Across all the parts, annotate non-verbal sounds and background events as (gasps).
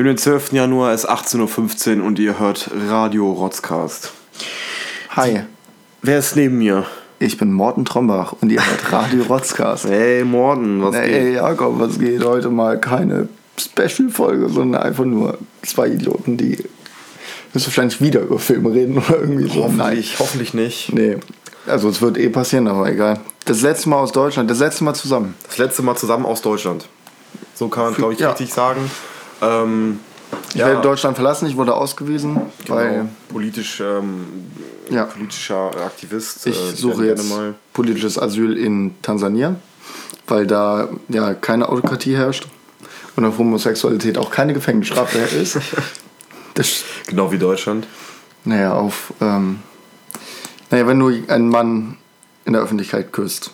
Wir haben den 12. Januar, es ist 18.15 Uhr und ihr hört Radio Rotzcast. Hi, Wer ist neben mir? ich bin Morten Trombach und ihr hört Radio Rotzcast. (laughs) Hey Morten, was Hey geht? Jakob, was geht? Heute mal keine Special-Folge, sondern einfach nur zwei Idioten, die müssen wahrscheinlich wieder über Filme reden oder irgendwie so. Hoffentlich, hoffentlich nicht. Nee, also es wird eh passieren, aber egal. Das letzte Mal aus Deutschland, das letzte Mal zusammen. Das letzte Mal zusammen aus Deutschland. So kann man, glaube ich, Ja. richtig sagen. Ähm, Ich werde Deutschland verlassen, ich wurde ausgewiesen, genau, weil politisch, ähm, Ja. politischer Aktivist. ich äh, suche jetzt mal. politisches Asyl in Tansania, weil da ja keine Autokratie herrscht und auf Homosexualität auch keine Gefängnisstrafe ist. (laughs) Das Genau wie Deutschland. Naja, auf. Ähm, naja, wenn du einen Mann in der Öffentlichkeit küsst,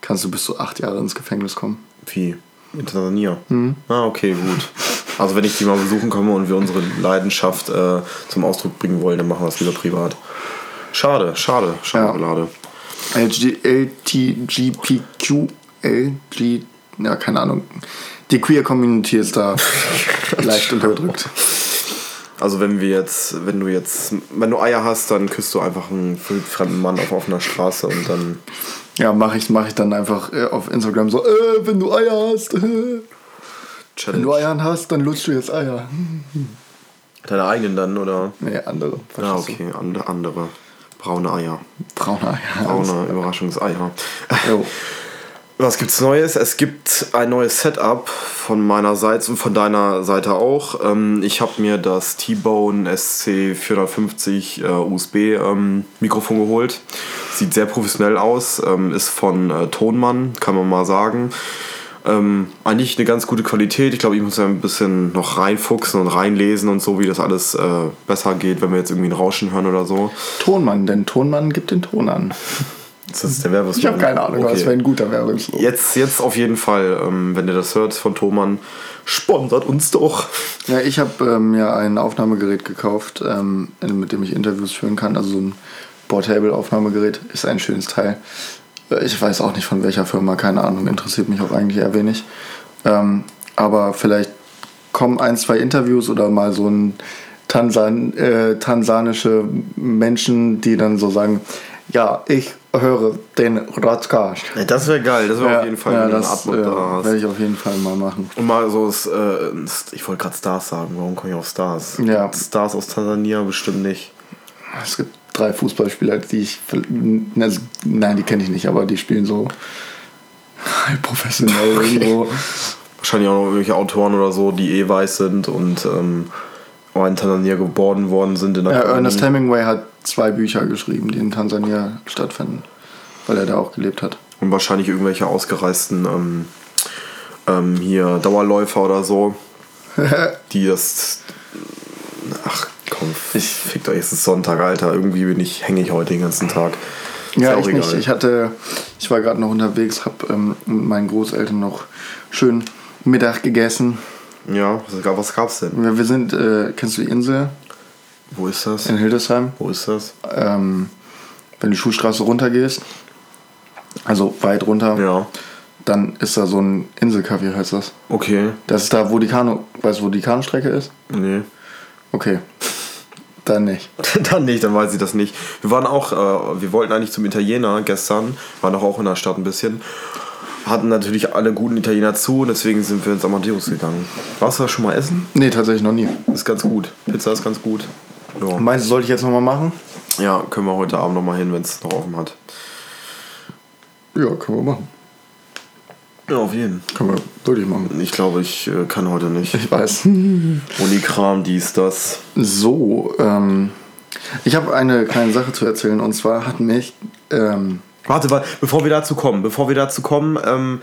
kannst du bis zu acht Jahre ins Gefängnis kommen. Wie? In Tansania. Mhm. Ah, okay, gut. (laughs) Also wenn ich die mal besuchen komme und wir unsere Leidenschaft äh, zum Ausdruck bringen wollen, dann machen wir das lieber privat. Schade, schade, Schokolade. LG, LTGPQ, LG, ja, keine Ahnung. Die Queer Community ist da (laughs) leicht unterdrückt. Also wenn wir jetzt, wenn du jetzt, wenn du Eier hast, dann küsst du einfach einen fremden Mann auf offener Straße und dann Ja, mache ich, mach ich dann einfach äh, auf Instagram so, äh, wenn du Eier hast, (laughs) äh, wenn Challenge. du Eier hast, dann lutschst du jetzt Eier. Deine eigenen dann, oder? Nee, andere. Ja, du? okay, andere, andere. Braune Eier. Braune Eier. Braune Überraschungseier. Jo. (laughs) Was gibt's Neues? Es gibt ein neues Setup von meiner Seite und von deiner Seite auch. Ähm, ich habe mir das T-Bone SC450 äh, USB ähm, Mikrofon geholt. Sieht sehr professionell aus, ähm, ist von äh, Tonmann, kann man mal sagen. Ähm, eigentlich eine ganz gute Qualität. Ich glaube, ich muss ja ein bisschen noch reinfuchsen und reinlesen und so, wie das alles äh, besser geht, wenn wir jetzt irgendwie ein Rauschen hören oder so. Tonmann, denn Tonmann gibt den Ton an. Das ist der Werbeslogan. Ich habe keine Ahnung, aber Okay. es wäre ein guter Werbeslogan. Jetzt, jetzt auf jeden Fall, ähm, wenn ihr das hört von Thomann, sponsert uns doch. Ja, ich habe ähm, mir ein Aufnahmegerät gekauft, ähm, mit dem ich Interviews führen kann. Also so ein Portable-Aufnahmegerät ist ein schönes Teil. Ich weiß auch nicht von welcher Firma, keine Ahnung, interessiert mich auch eigentlich eher wenig. Ähm, aber vielleicht kommen ein, zwei Interviews oder mal so ein Tansan, äh, tansanische Menschen, die dann so sagen, ja, ich höre den Radcast. Das wäre geil, das wäre auf jeden Fall ja, das äh, da werde ich auf jeden Fall mal machen. Und mal so, das, äh, ich wollte gerade Stars sagen, warum komme ich auf Stars? Ja. Stars aus Tansania bestimmt nicht. Es gibt drei Fußballspieler, die ich. Nein, die kenne ich nicht, aber die spielen so (laughs) professionell irgendwo. Wahrscheinlich auch noch irgendwelche Autoren oder so, die eh weiß sind und ähm, auch in Tansania geboren worden sind. In der Ja. Ernest Hemingway hat zwei Bücher geschrieben, die in Tansania stattfinden, weil er da auch gelebt hat. Und wahrscheinlich irgendwelche ausgereisten ähm, ähm, hier Dauerläufer oder so, (laughs) die das. Ach komm, ich fickt euch, es ist Sonntag, Alter. Irgendwie bin ich, hänge ich heute den ganzen Tag. Ist Ja, ich nicht. egal. Ich hatte, ich war gerade noch unterwegs, habe ähm, mit meinen Großeltern noch schön Mittag gegessen. Ja, was, gab- was gab's denn? Wir, wir sind, äh, kennst du die Insel Wo ist das? in Hildesheim? Wo ist das? Ähm, wenn du die Schulstraße runtergehst, also weit runter, Ja. dann ist da so ein Inselcafé, heißt das. Okay. Das ist da, wo die Kanu, weißt du, wo die Kanustrecke ist? Nee. Okay. Dann nicht. (laughs) dann nicht, dann weiß ich das nicht. Wir waren auch, äh, wir wollten eigentlich zum Italiener gestern, waren doch auch in der Stadt ein bisschen. Hatten natürlich alle guten Italiener zu und deswegen sind wir ins Amadeus gegangen. Warst du da schon mal essen? Nee, tatsächlich noch nie. Ist ganz gut. Pizza ist ganz gut. Ja, Meinst du, sollte ich jetzt nochmal machen? ja können wir heute Abend nochmal hin, wenn es noch offen hat. Ja, können wir machen. Ja, auf jeden. Können wir wirklich machen. Ich glaube, ich äh, kann heute nicht. Ich weiß. (laughs) Unikram, dies, das. So, ähm, ich habe eine kleine Sache zu erzählen und zwar hat mich, ähm, Warte, warte, bevor wir dazu kommen, bevor wir dazu kommen, ähm,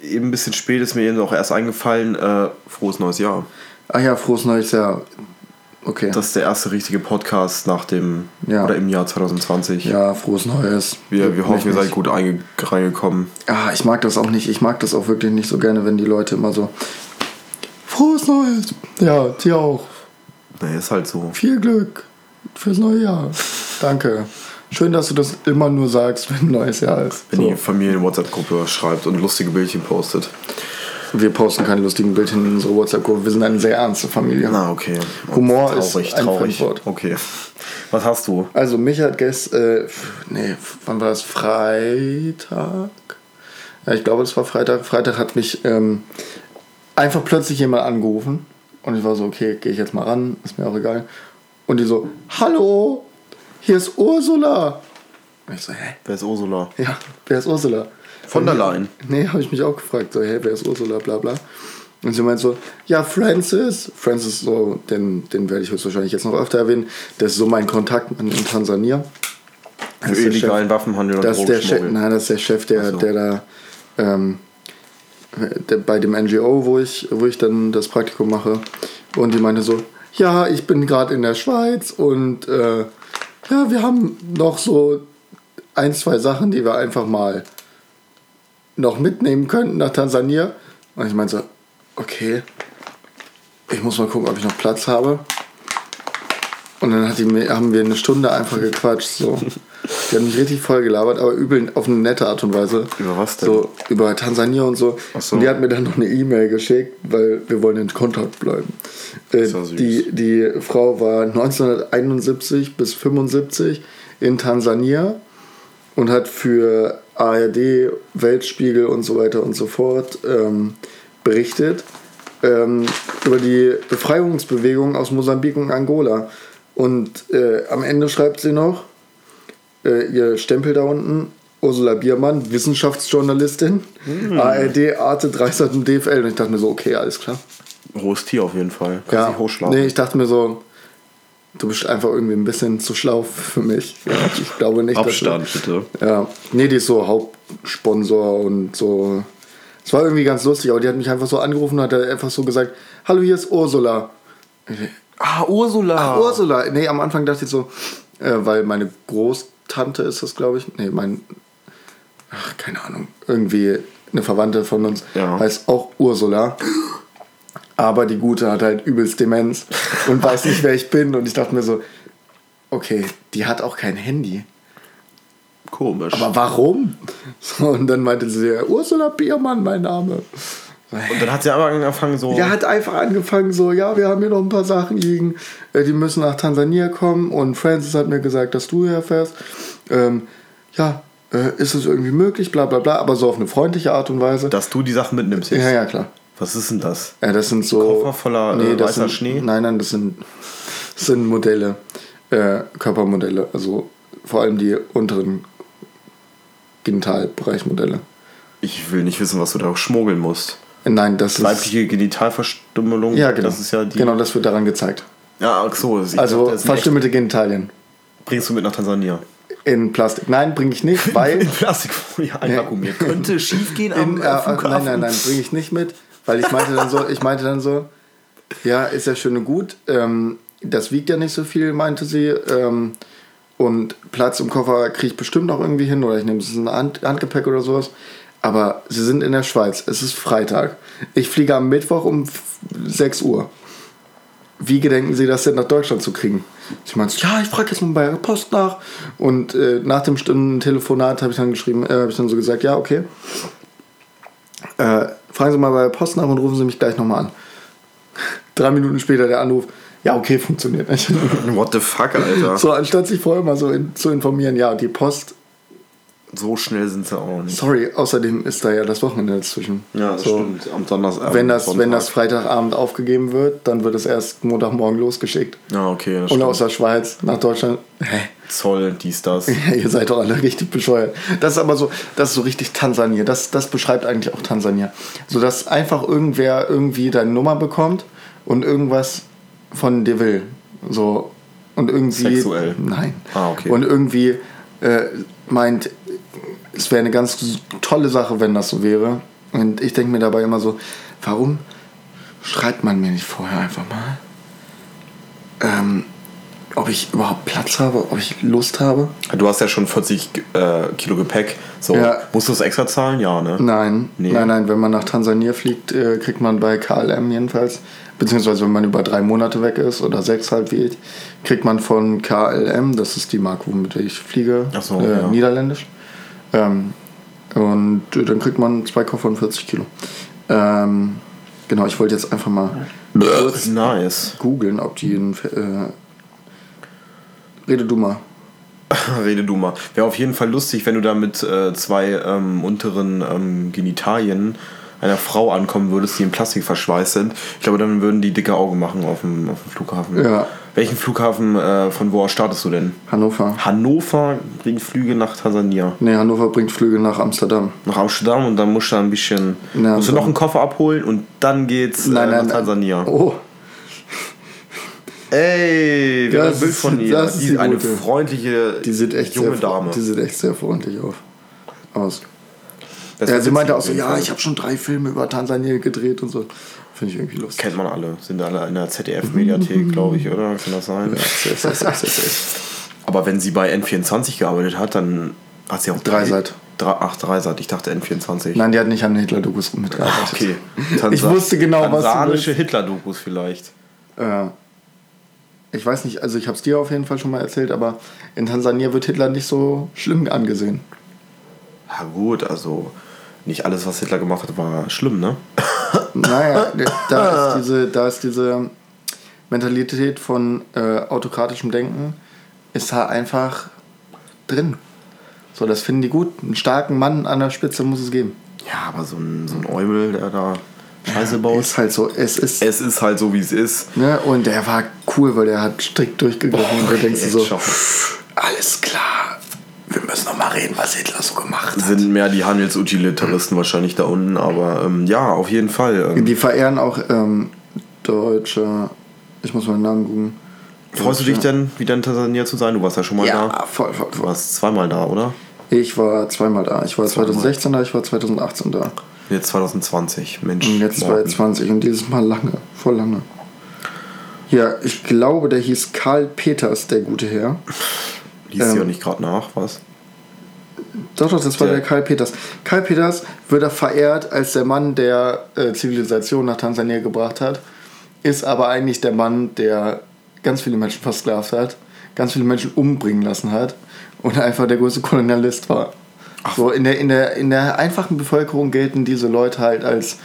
eben ein bisschen spät ist mir eben auch erst eingefallen, äh, frohes neues Jahr. ach ja, frohes neues Jahr. Okay. Das ist der erste richtige Podcast nach dem Ja. oder im Jahr 2020. ja, frohes neues. Wir, wir hoffen, ihr seid gut einge reingekommen. Ah, ich mag das auch nicht. Ich mag das auch wirklich nicht so gerne, wenn die Leute immer so. Frohes Neues! Ja, dir auch. Nee, ist halt so. Viel Glück fürs neue Jahr. Danke. Schön, dass du das immer nur sagst, (laughs) wenn ein neues Jahr ist. Wenn So. die Familie in WhatsApp-Gruppe schreibt und lustige Bildchen postet. Wir posten keine lustigen Bilder in unsere WhatsApp-Gruppe. Wir sind eine sehr ernste Familie. Na, okay. Humor traurig, ist ein traurig. Fremdwort. Okay. Was hast du? Also mich hat gestern, äh, nee, wann war das? Freitag? Ja, ich glaube, es war Freitag. Freitag hat mich ähm, einfach plötzlich jemand angerufen. Und ich war so, okay, gehe ich jetzt mal ran, ist mir auch egal. Und die so, hallo, hier ist Ursula. Und ich so, hä? Wer ist Ursula? Ja, wer ist Ursula? Von der Leyen. Nee, habe ich mich auch gefragt. So, hey, wer ist Ursula, bla bla. Und sie meint so, ja, Francis. Francis, so, den, den werde ich höchstwahrscheinlich jetzt noch öfter erwähnen. Das ist so mein Kontakt in Tansania. Für der Chef- illegalen Waffenhandel und das ist der Chef, nein, das ist der Chef, der, so. der da ähm, der, bei dem NGO, wo ich, wo ich dann das Praktikum mache. Und die meinte so, ja, ich bin gerade in der Schweiz und äh, ja, wir haben noch so ein, zwei Sachen, die wir einfach mal noch mitnehmen könnten nach Tansania. Und ich meinte so, okay, ich muss mal gucken, ob ich noch Platz habe. Und dann hat die, haben wir eine Stunde einfach gequatscht. So. Die hat mich richtig voll gelabert, aber übel auf eine nette Art und Weise. Über was denn? So, über Tansania und so. So. Und die hat mir dann noch eine E-Mail geschickt, weil wir wollen in Kontakt bleiben. Äh, die, die Frau war 1971 bis 75 in Tansania und hat für ARD, Weltspiegel und so weiter und so fort ähm, berichtet ähm, über die Befreiungsbewegung aus Mosambik und Angola. Und äh, am Ende schreibt sie noch, äh, ihr Stempel da unten, Ursula Biermann, Wissenschaftsjournalistin, ARD, Arte, Dreisat und DFL. Und ich dachte mir so, okay, alles klar. Hohes Tier auf jeden Fall. Kannst Ja, nee, ich dachte mir so, du bist einfach irgendwie ein bisschen zu schlau für mich. Ja, ich glaube nicht, Abstand, dass bitte. du, ja, nee, die ist so Hauptsponsor und so. Es war irgendwie ganz lustig, aber die hat mich einfach so angerufen und hat einfach so gesagt, hallo, hier ist Ursula. Ah, Ursula. Ach, Ursula. Nee, am Anfang dachte ich so, äh, weil meine Großtante ist das, glaube ich. Nee, mein. Ach, keine Ahnung. Irgendwie eine Verwandte von uns Ja. heißt auch Ursula. Aber die Gute hat halt übelst Demenz und weiß nicht, wer ich bin. Und ich dachte mir so, okay, die hat auch kein Handy. Komisch. Aber warum? So, und dann meinte sie, Ursula Biermann, mein Name. und dann hat sie aber angefangen so. Der hat einfach angefangen so, ja, wir haben hier noch ein paar Sachen liegen, äh, die müssen nach Tansania kommen und Francis hat mir gesagt, dass du herfährst. Ähm, ja, äh, ist es irgendwie möglich, bla bla bla, aber so auf eine freundliche Art und Weise. dass du die Sachen mitnimmst jetzt. ja, ja, klar. Was ist denn das? Ja, das sind so... Koffer voller, äh, das weißer sind, Schnee? Nein, nein, das sind, das sind Modelle, äh, Körpermodelle, also vor allem die unteren Genitalbereichmodelle. Ich will nicht wissen, was du da schmuggeln musst. Äh, Nein, das ist... Weibliche Genitalverstümmelung. Ja, genau. Das ist ja die. Genau, das wird daran gezeigt. Ja, ach so. Also dachte, verstümmelte Genitalien. bringst du mit nach Tansania. In Plastik. Nein, bringe ich nicht, (laughs) weil... In Plastikfolie (laughs) einvakuumiert. Könnte (laughs) schief gehen am In, äh, äh, Flughafen. nein, nein, nein, bringe ich nicht mit, weil ich meinte dann so, ich meinte dann so, ja, ist ja schön und gut, ähm, das wiegt ja nicht so viel, meinte sie, ähm, und Platz im Koffer kriege ich bestimmt noch irgendwie hin oder ich nehme es in Hand, Handgepäck oder sowas. Aber sie sind in der Schweiz, es ist Freitag. Ich fliege am Mittwoch um f- 6 Uhr. Wie gedenken Sie das denn nach Deutschland zu kriegen? Sie meinte, ja, ich frage jetzt mal bei der Post nach. Und äh, nach dem Stunden-Telefonat habe ich dann geschrieben, äh, habe ich dann so gesagt, ja, okay. Äh, fragen Sie mal bei der Post nach und rufen Sie mich gleich nochmal an. Drei Minuten später der Anruf, ja, okay, funktioniert nicht. What the fuck, Alter. so, anstatt sich vorher mal so in, zu informieren, ja, die Post, So schnell sind sie auch nicht. sorry, außerdem ist da ja das Wochenende dazwischen. Ja, das so, stimmt. Am Donnerstag. Wenn das, wenn das Freitagabend aufgegeben wird, dann wird es erst Montagmorgen losgeschickt. Ja, okay. Und stimmt. aus der Schweiz nach Deutschland. Hä? Zoll, dies, das. Ja, (laughs) ihr seid doch alle richtig bescheuert. Das ist aber so, das ist so richtig Tansania. Das, das beschreibt eigentlich auch Tansania. So dass einfach irgendwer irgendwie deine Nummer bekommt und irgendwas von dir will. So und irgendwie. Sexuell? Nein. Ah, okay. Und irgendwie äh, meint, es wäre eine ganz tolle Sache, wenn das so wäre. Und ich denke mir dabei immer so, warum schreibt man mir nicht vorher einfach mal? Ähm, ob ich überhaupt Platz habe, ob ich Lust habe? Du hast ja schon 40 äh, Kilo Gepäck. So, Ja. musst du es extra zahlen? Ja, ne? Nein, Nee. nein, nein. Wenn man nach Tansania fliegt, äh, kriegt man bei KLM jedenfalls, beziehungsweise wenn man über drei Monate weg ist oder sechs halt wie ich, kriegt man von KLM, das ist die Marke, womit ich fliege, Ach so, äh, ja. niederländisch. Ähm, und dann kriegt man zwei Koffer und 40 Kilo. Ähm, genau, ich wollte jetzt einfach mal kurz Nice. googeln, ob die einen. Äh, rede du mal. (laughs) Rede du mal. Wäre auf jeden Fall lustig, wenn du da mit äh, zwei ähm, unteren ähm, Genitalien einer Frau ankommen würdest, die in Plastik verschweißt sind. Ich glaube, dann würden die dicke Augen machen auf dem, auf dem Flughafen. Ja. Welchen Flughafen, äh, von wo aus startest du denn? Hannover. Hannover bringt Flüge nach Tansania. Ne, Hannover bringt Flüge nach Amsterdam. Nach Amsterdam und dann musst du ein bisschen. Ja, musst du noch einen Koffer abholen und dann geht's äh, nach Tansania. Oh, Ey, wir haben ein Das Bild ist- von ihr. das Die, die eine gute. freundliche die sieht echt junge sehr, Dame. Die sieht echt sehr freundlich auf, aus. Das Ja, sie meinte auch so, ja, ich habe schon drei Filme über Tansania gedreht und so. Finde ich irgendwie lustig. Kennt man alle. Sind alle in der ZDF-Mediathek, (laughs) glaube ich, oder? Kann das sein? (laughs) Aber wenn sie bei N24 gearbeitet hat, dann hat sie auch Dreisat. Drei, ach, Dreisat. Ich dachte N24. Nein, die hat nicht an Hitler-Dokus mitgearbeitet. Ah, Okay. (laughs) Ich wusste genau, was du Tansanische. Hitler-Dokus vielleicht. Ja. Ich weiß nicht, also ich habe es dir auf jeden Fall schon mal erzählt, aber in Tansania wird Hitler nicht so schlimm angesehen. Ja gut, also nicht alles, was Hitler gemacht hat, war schlimm, ne? Naja, (laughs) da ist diese, da ist diese Mentalität von äh, autokratischem Denken ist da einfach drin. So, das finden die gut. Einen starken Mann an der Spitze muss es geben. Ja, aber so ein, so ein Eumel, der da Scheiße baut. Ist halt so, es ist. Es ist halt so, wie es ist. Ne? Und der war cool, weil der hat strikt durchgegriffen. und da denkst du so, schau. alles klar, wir müssen noch mal reden, was Hitler so gemacht hat. sind mehr die Handelsutilitaristen wahrscheinlich da unten, aber ähm, ja, auf jeden Fall. Ähm, Die verehren auch ähm, deutsche, ich muss mal den Namen googeln. freust du dich denn, wieder in Tansania zu sein? Du warst ja schon mal Ja, da. voll, voll, Du voll. warst zweimal da, oder? Ich war zweimal da. Ich war Zweimal. 2016 da, ich war 2018 da. Jetzt 2020, Mensch. Und jetzt Morten. 2020 und dieses Mal lange, voll lange. Ja, ich glaube, der hieß Karl Peters, der gute Herr. Sie ähm, ja nicht gerade nach, was? Doch, doch, das war Der- der Karl Peters. Karl Peters wird er verehrt als der Mann, der äh, Zivilisation nach Tansania gebracht hat, ist aber eigentlich der Mann, der ganz viele Menschen versklavt hat, ganz viele Menschen umbringen lassen hat und einfach der größte Kolonialist war. So in der, in, der, in der einfachen Bevölkerung gelten diese Leute halt als,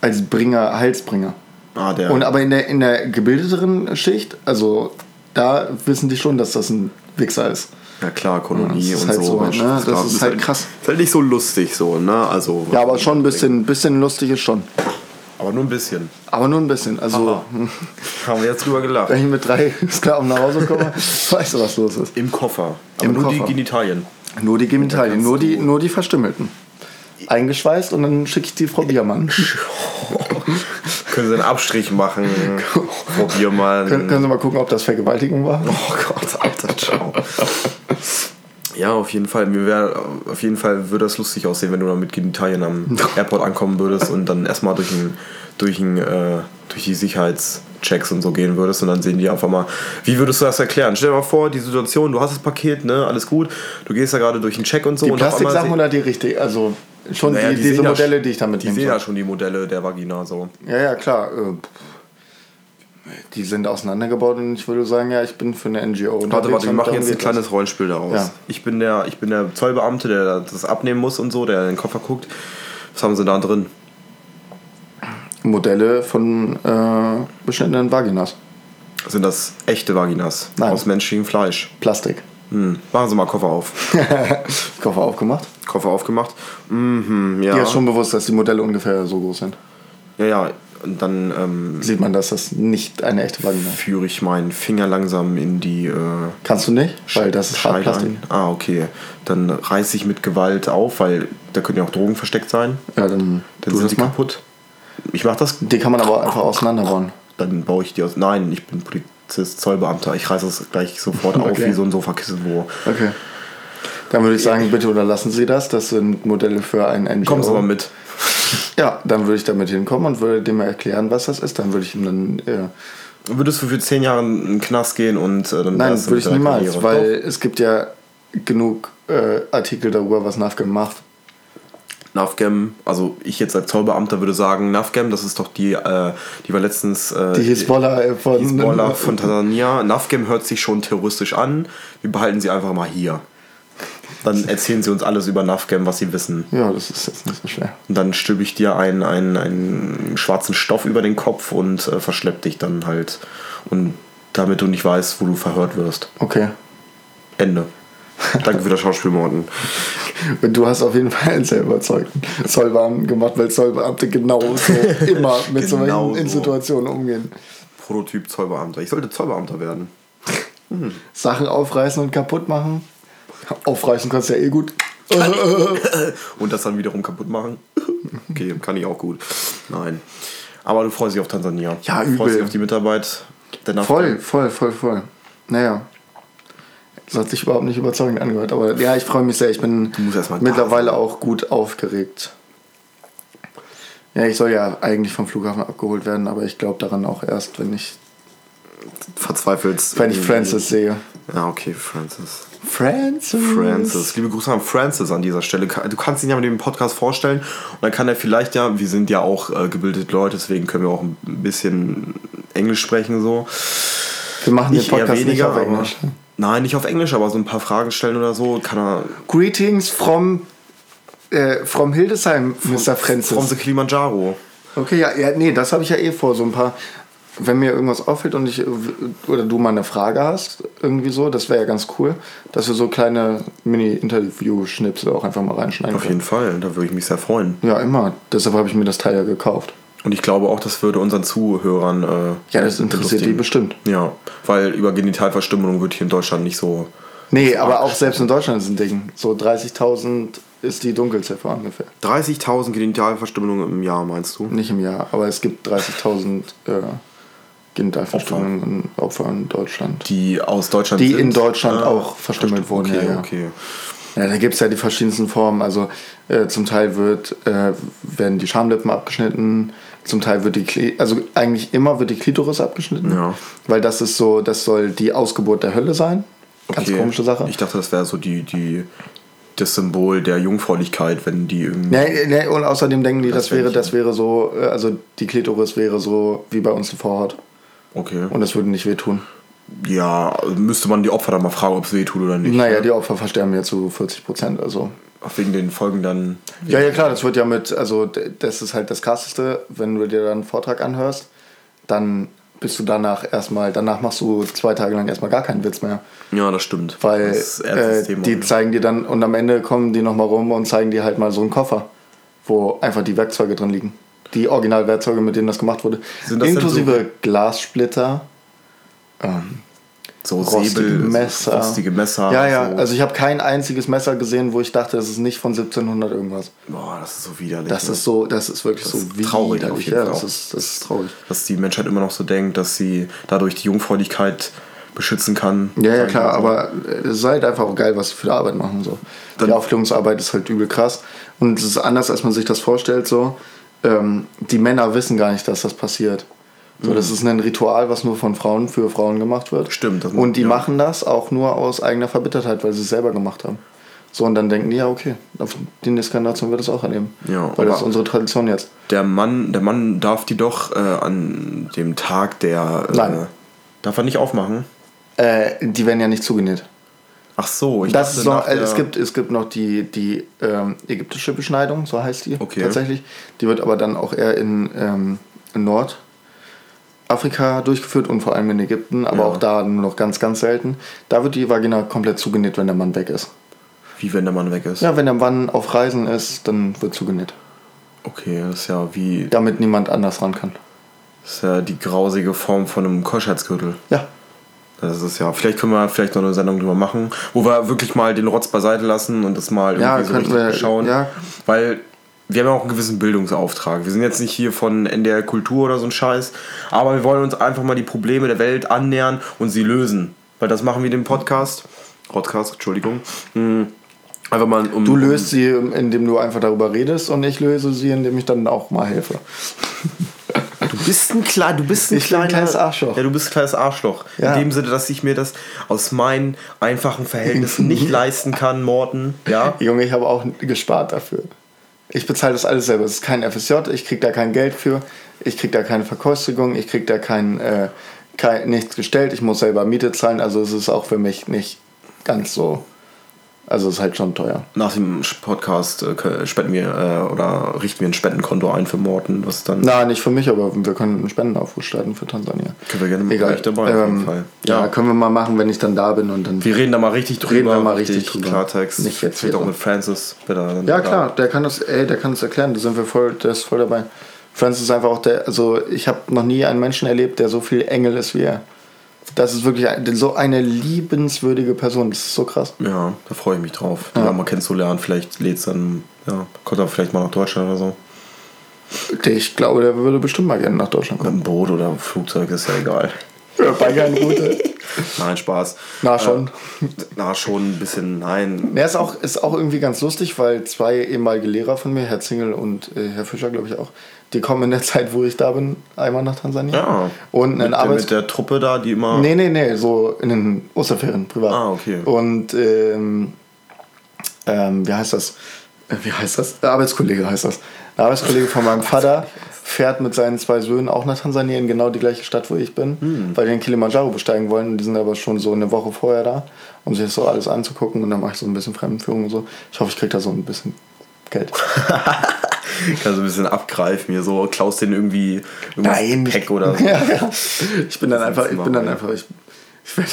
als Bringer, Heilsbringer. Ah, der. Und aber in der, in der gebildeteren Schicht, also da wissen die schon, dass das ein Wichser ist. ja klar, Kolonie Ja, das ist und halt so. so, Mensch, ne? Das war- ist halt krass. Ist halt nicht so lustig so, ne? Also. Ja, aber schon ein bisschen, bisschen lustig ist schon. Aber nur ein bisschen. Aber nur ein bisschen. Also, Aha. Haben wir jetzt drüber gelacht. wenn ich mit drei (laughs) Sklaven nach Hause komme, (laughs) weißt du, was los ist. Im Koffer. Aber Im nur die Koffer. Genitalien. Nur die Genitalien, nur die, nur die Verstümmelten. Eingeschweißt und dann schicke ich die Frau Biermann. (laughs) Können Sie einen Abstrich machen? (laughs) Probier mal. Können, können Sie mal gucken, ob das Vergewaltigung war? Oh Gott, Alter, ciao. Ja, auf jeden Fall. Mir wär, auf jeden Fall würde das lustig aussehen, wenn du dann mit Genitalien am (laughs) Airport ankommen würdest und dann erstmal durch, ein, durch, ein, äh, durch die Sicherheitschecks und so gehen würdest und dann sehen die einfach mal, wie würdest du das erklären? Stell dir mal vor, die Situation, du hast das Paket, ne, alles gut, du gehst da gerade durch einen Check und so Die und Plastiksachen oder die richtig? Also schon Naja, die, die diese ja Modelle, sch- die ich da Die mitnehme. sehen ja schon die Modelle der Vagina so. Ja, ja, klar. äh, Die sind auseinandergebaut und ich würde sagen, ja, ich bin für eine NGO. Warte, unterwegs warte, wir und machen jetzt ein kleines Rollenspiel daraus. Ja. Ich, bin der, ich bin der Zollbeamte, der das abnehmen muss und so, der in den Koffer guckt. Was haben sie da drin? Modelle von äh, beschnittenen Vaginas. Sind das echte Vaginas? Nein. Aus menschlichem Fleisch? Plastik. Hm. Machen Sie mal Koffer auf. (laughs) Koffer aufgemacht. Koffer aufgemacht. Mhm, ja. Dir ist schon bewusst, dass die Modelle ungefähr so groß sind. ja, ja. Und dann ähm, Sieht man, dass das nicht eine echte Vagina ist. führe ich meinen Finger langsam in die äh, Kannst du nicht, weil das ist Hartplastik. ein. Ah, okay. Dann reiße ich mit Gewalt auf, weil da können ja auch Drogen versteckt sein. Ja, dann, Dann sind das die mal. kaputt. Ich mach das Die kann man aber einfach auseinanderbauen. dann baue ich die aus. Nein, ich bin Polizist, Zollbeamter. Ich reiße es gleich sofort auf Okay. wie so ein Sofakissen, wo. Okay. Dann würde ich sagen, bitte unterlassen Sie das. Das sind Modelle für ein NGO. Kommen Sie mal mit. Ja, dann würde ich damit hinkommen und würde dem erklären, was das ist. Dann würde ich ihm dann. Äh, Würdest du für zehn Jahre in den Knast gehen und äh, dann nein, würde ich niemals, Karriere? weil es gibt ja genug äh, Artikel darüber, was NAFGAM macht. NAFGAM, also ich jetzt als Zollbeamter würde sagen, NAFGAM, das ist doch die, äh, die war letztens. Äh, Die Hisbollah äh, von. Hisbollah (laughs) von Tansania. NAFGAM hört sich schon terroristisch an. Wir behalten sie einfach mal hier. Dann erzählen sie uns alles über Nafgam, was sie wissen. Ja, das ist jetzt nicht so schwer. Und dann stülpe ich dir einen, einen, einen schwarzen Stoff über den Kopf und äh, verschlepp dich dann halt. Und damit du nicht weißt, wo du verhört wirst. Okay. Ende. (laughs) Danke für das Schauspiel, Morten. Und du hast auf jeden Fall einen sehr überzeugten Zollbeamten gemacht, weil Zollbeamte genau so immer (laughs) mit Genau solchen so. Situationen umgehen. Prototyp Zollbeamter. Ich sollte Zollbeamter werden. Sachen aufreißen und kaputt machen. Aufreißen kannst du ja eh gut. (laughs) Und das dann wiederum kaputt machen. Okay, kann ich auch gut. Nein. Aber du freust dich auf Tansania. Ja, du freust übel. dich auf die Mitarbeit. Voll, voll, voll, voll. Naja. Das hat sich überhaupt nicht überzeugend angehört. Aber ja, ich freue mich sehr. Ich bin mittlerweile auch gut aufgeregt. Ja, ich soll ja eigentlich vom Flughafen abgeholt werden, aber ich glaube daran auch erst, wenn ich, Verzweifelst. wenn ich Francis sehe. Ja, okay, Francis. Francis? Francis. Liebe Grüße an Francis an dieser Stelle. Du kannst ihn ja mit dem Podcast vorstellen und dann kann er vielleicht ja, wir sind ja auch äh, gebildete Leute, deswegen können wir auch ein bisschen Englisch sprechen so. Wir machen den Nicht Podcast nicht weniger, auf aber Englisch. Nein, nicht auf Englisch, aber so ein paar Fragen stellen oder so kann er Greetings from, äh, from Hildesheim, Mr. Francis. from the Kilimanjaro. Okay, ja, ja nee, das habe ich ja eh vor. So ein paar, wenn mir irgendwas auffällt und ich oder du mal eine Frage hast, irgendwie so, das wäre ja ganz cool, dass wir so kleine Mini-Interview-Schnipsel auch einfach mal reinschneiden Auf jeden Fall, da würde ich mich sehr freuen. Ja, immer. Deshalb habe ich mir das Teil ja gekauft. Und ich glaube auch, das würde unseren Zuhörern. Äh, Ja, das interessiert die bestimmt. Ja, weil über Genitalverstümmelung wird hier in Deutschland nicht so. Nee, aber auch selbst in Deutschland ist ein Ding. So 30.000 ist die Dunkelziffer ungefähr. 30.000 Genitalverstümmelungen im Jahr, meinst du? Nicht im Jahr, aber es gibt 30.000 äh, Genitalverstümmelungen und Opfer in Deutschland. Die aus Deutschland Die sind? in Deutschland Ah, auch verstümmelt wurden, Okay, ja, ja. okay. Ja, da gibt es ja die verschiedensten Formen. Also äh, zum Teil wird, äh, werden die Schamlippen abgeschnitten, zum Teil wird die Kli also eigentlich immer wird die Klitoris abgeschnitten. Ja. Weil das ist so, das soll die Ausgeburt der Hölle sein. Ganz okay. komische Sache. Ich dachte, das wäre so die, die, das Symbol der Jungfräulichkeit, wenn die irgendwie. Nee, nee, und außerdem denken die, das, Das wäre, das wäre so, äh, also die Klitoris wäre so wie bei uns die Vorhaut. Okay. Und das würde nicht wehtun. ja, müsste man die Opfer dann mal fragen, ob es weh tut oder nicht. Naja, die Opfer versterben ja zu 40 Prozent. Also. Auch wegen den Folgen dann. Ja, ja, klar, das wird ja mit, also das ist halt das Krasseste, wenn du dir dann einen Vortrag anhörst, dann bist du danach erstmal, danach machst du zwei Tage lang erstmal gar keinen Witz mehr. Ja, das stimmt. Weil das äh, die zeigen dir dann, und am Ende kommen die nochmal rum und zeigen dir halt mal so einen Koffer, wo einfach die Werkzeuge drin liegen. Die Originalwerkzeuge, mit denen das gemacht wurde. Inklusive Glassplitter, ähm, so rostige Säbel, Messer. rostige Messer. Ja, ja, so. also ich habe kein einziges Messer gesehen, wo ich dachte, das ist nicht von 1700 irgendwas. Boah, das ist so widerlich. Das ne? ist so, das ist wirklich Das so ist traurig auf jeden ja, Fall das ist, das ist traurig. Dass die Menschheit immer noch so denkt, dass sie dadurch die Jungfräulichkeit beschützen kann. Ja, ja, klar, aber äh, es ist halt einfach auch geil, was sie für die Arbeit machen. So. Dann- die Aufklärungsarbeit ist halt übel krass. Und es ist anders, als man sich das vorstellt. So. Ähm, die Männer wissen gar nicht, dass das passiert. So, Das ist ein Ritual, was nur von Frauen für Frauen gemacht wird. Mhm. Stimmt, das- Und die ja. machen das auch nur aus eigener Verbittertheit, weil sie es selber gemacht haben. So, und dann denken die, ja, okay, auf die nächste Generation wird es auch erleben. Ja, weil das ist unsere Tradition jetzt. Der Mann, der Mann darf die doch äh, an dem Tag der. Äh, Nein. Darf er nicht aufmachen? Äh, die werden ja nicht zugenäht. Ach so, ich Das ist noch, es, gibt, es gibt noch die, die ähm, ägyptische Beschneidung, so heißt die Okay. tatsächlich. Die wird aber dann auch eher in, ähm, in Nordafrika durchgeführt und vor allem in Ägypten, aber Ja. auch da nur noch ganz, ganz selten. Da wird die Vagina komplett zugenäht, wenn der Mann weg ist. Wie wenn der Mann weg ist. Ja, wenn der Mann auf Reisen ist, dann wird zugenäht. Okay, das ist ja wie. Damit niemand anders ran kann. Das ist ja die grausige Form von einem Keuschheitsgürtel. Ja. Das ist ja. Vielleicht können wir vielleicht noch eine Sendung drüber machen, wo wir wirklich mal den Rotz beiseite lassen und das mal irgendwie Ja, so richtig wir- schauen. ja. Weil wir haben ja auch einen gewissen Bildungsauftrag. Wir sind jetzt nicht hier von NDR Kultur oder so ein Scheiß, aber wir wollen uns einfach mal die Probleme der Welt annähern und sie lösen. Weil das machen wir dem Podcast. Podcast, Entschuldigung. Hm. Einfach mal um. Du löst sie, indem du einfach darüber redest und ich löse sie, indem ich dann auch mal helfe. (laughs) Du bist ein klein, du bist ein Ich bin ein kleiner- kleines Arschloch. Ja, du bist ein kleines Arschloch. Ja. In dem Sinne, dass ich mir das aus meinen einfachen Verhältnissen nicht (laughs) leisten kann, Morten. Ja. Junge, ich habe auch gespart dafür. Ich bezahle das alles selber. Es ist kein FSJ, ich kriege da kein Geld für, ich kriege da keine Verkostigung, ich kriege da kein, äh, kein, nichts gestellt, ich muss selber Miete zahlen, also es ist auch für mich nicht ganz so Also ist halt schon teuer. Nach dem Podcast äh, spenden wir äh, oder richten wir ein Spendenkonto ein für Morten, was dann. Na, nicht für mich, aber wir können einen Spendenaufruf starten für Tansania. Können wir gerne mal Egal. gleich dabei, auf jeden Ähm, Fall. ja. können wir mal machen, wenn ich dann da bin und dann. Wir reden da mal richtig drüber. Reden wir mal richtig drüber. Klartext. Nicht jetzt Vielleicht auch mit Francis. Bitte, Ja da. klar, der kann das, ey, der kann das erklären, da sind wir voll, der ist voll dabei. Francis ist einfach auch der, also ich habe noch nie einen Menschen erlebt, der so viel Engel ist wie er. Das ist wirklich ein- so eine liebenswürdige Person, das ist so krass. Ja, da freue ich mich drauf, den Ja. mal kennenzulernen. Vielleicht lädt dann, ja, kommt er vielleicht mal nach Deutschland oder so. Ich glaube, der würde bestimmt mal gerne nach Deutschland Mit kommen. dem Boot oder Flugzeug ist ja egal. (laughs) Bei keiner Route. (laughs) Nein, Spaß. Na schon. Äh, na, schon ein bisschen, nein. Ja, ist auch, ist auch irgendwie ganz lustig, weil zwei ehemalige Lehrer von mir, Herr Zingel und äh, Herr Fischer, glaube ich auch, die kommen in der Zeit, wo ich da bin, einmal nach Tansania. Ja. Und mit, ein der, Arbeits mit der Truppe da, die immer. Nee, nee, nee, so in den Osterferien, privat. Ah, okay. Und ähm, ähm, wie heißt das? Äh, Wie heißt das? Der Arbeitskollege heißt das. Der Arbeitskollege von meinem Vater fährt mit seinen zwei Söhnen auch nach Tansania in genau die gleiche Stadt, wo ich bin, Hm. weil die den Kilimanjaro besteigen wollen. Die sind aber schon so eine Woche vorher da, um sich das so alles anzugucken. Und dann mache ich so ein bisschen Fremdenführung und so. Ich hoffe, ich kriege da so ein bisschen Geld. (laughs) Kannst du ein bisschen abgreifen, hier so, klaust den irgendwie irgendwas Pack oder so. (laughs) ja, ja. Ich bin dann einfach, ich bin dann einfach, ich, ich werde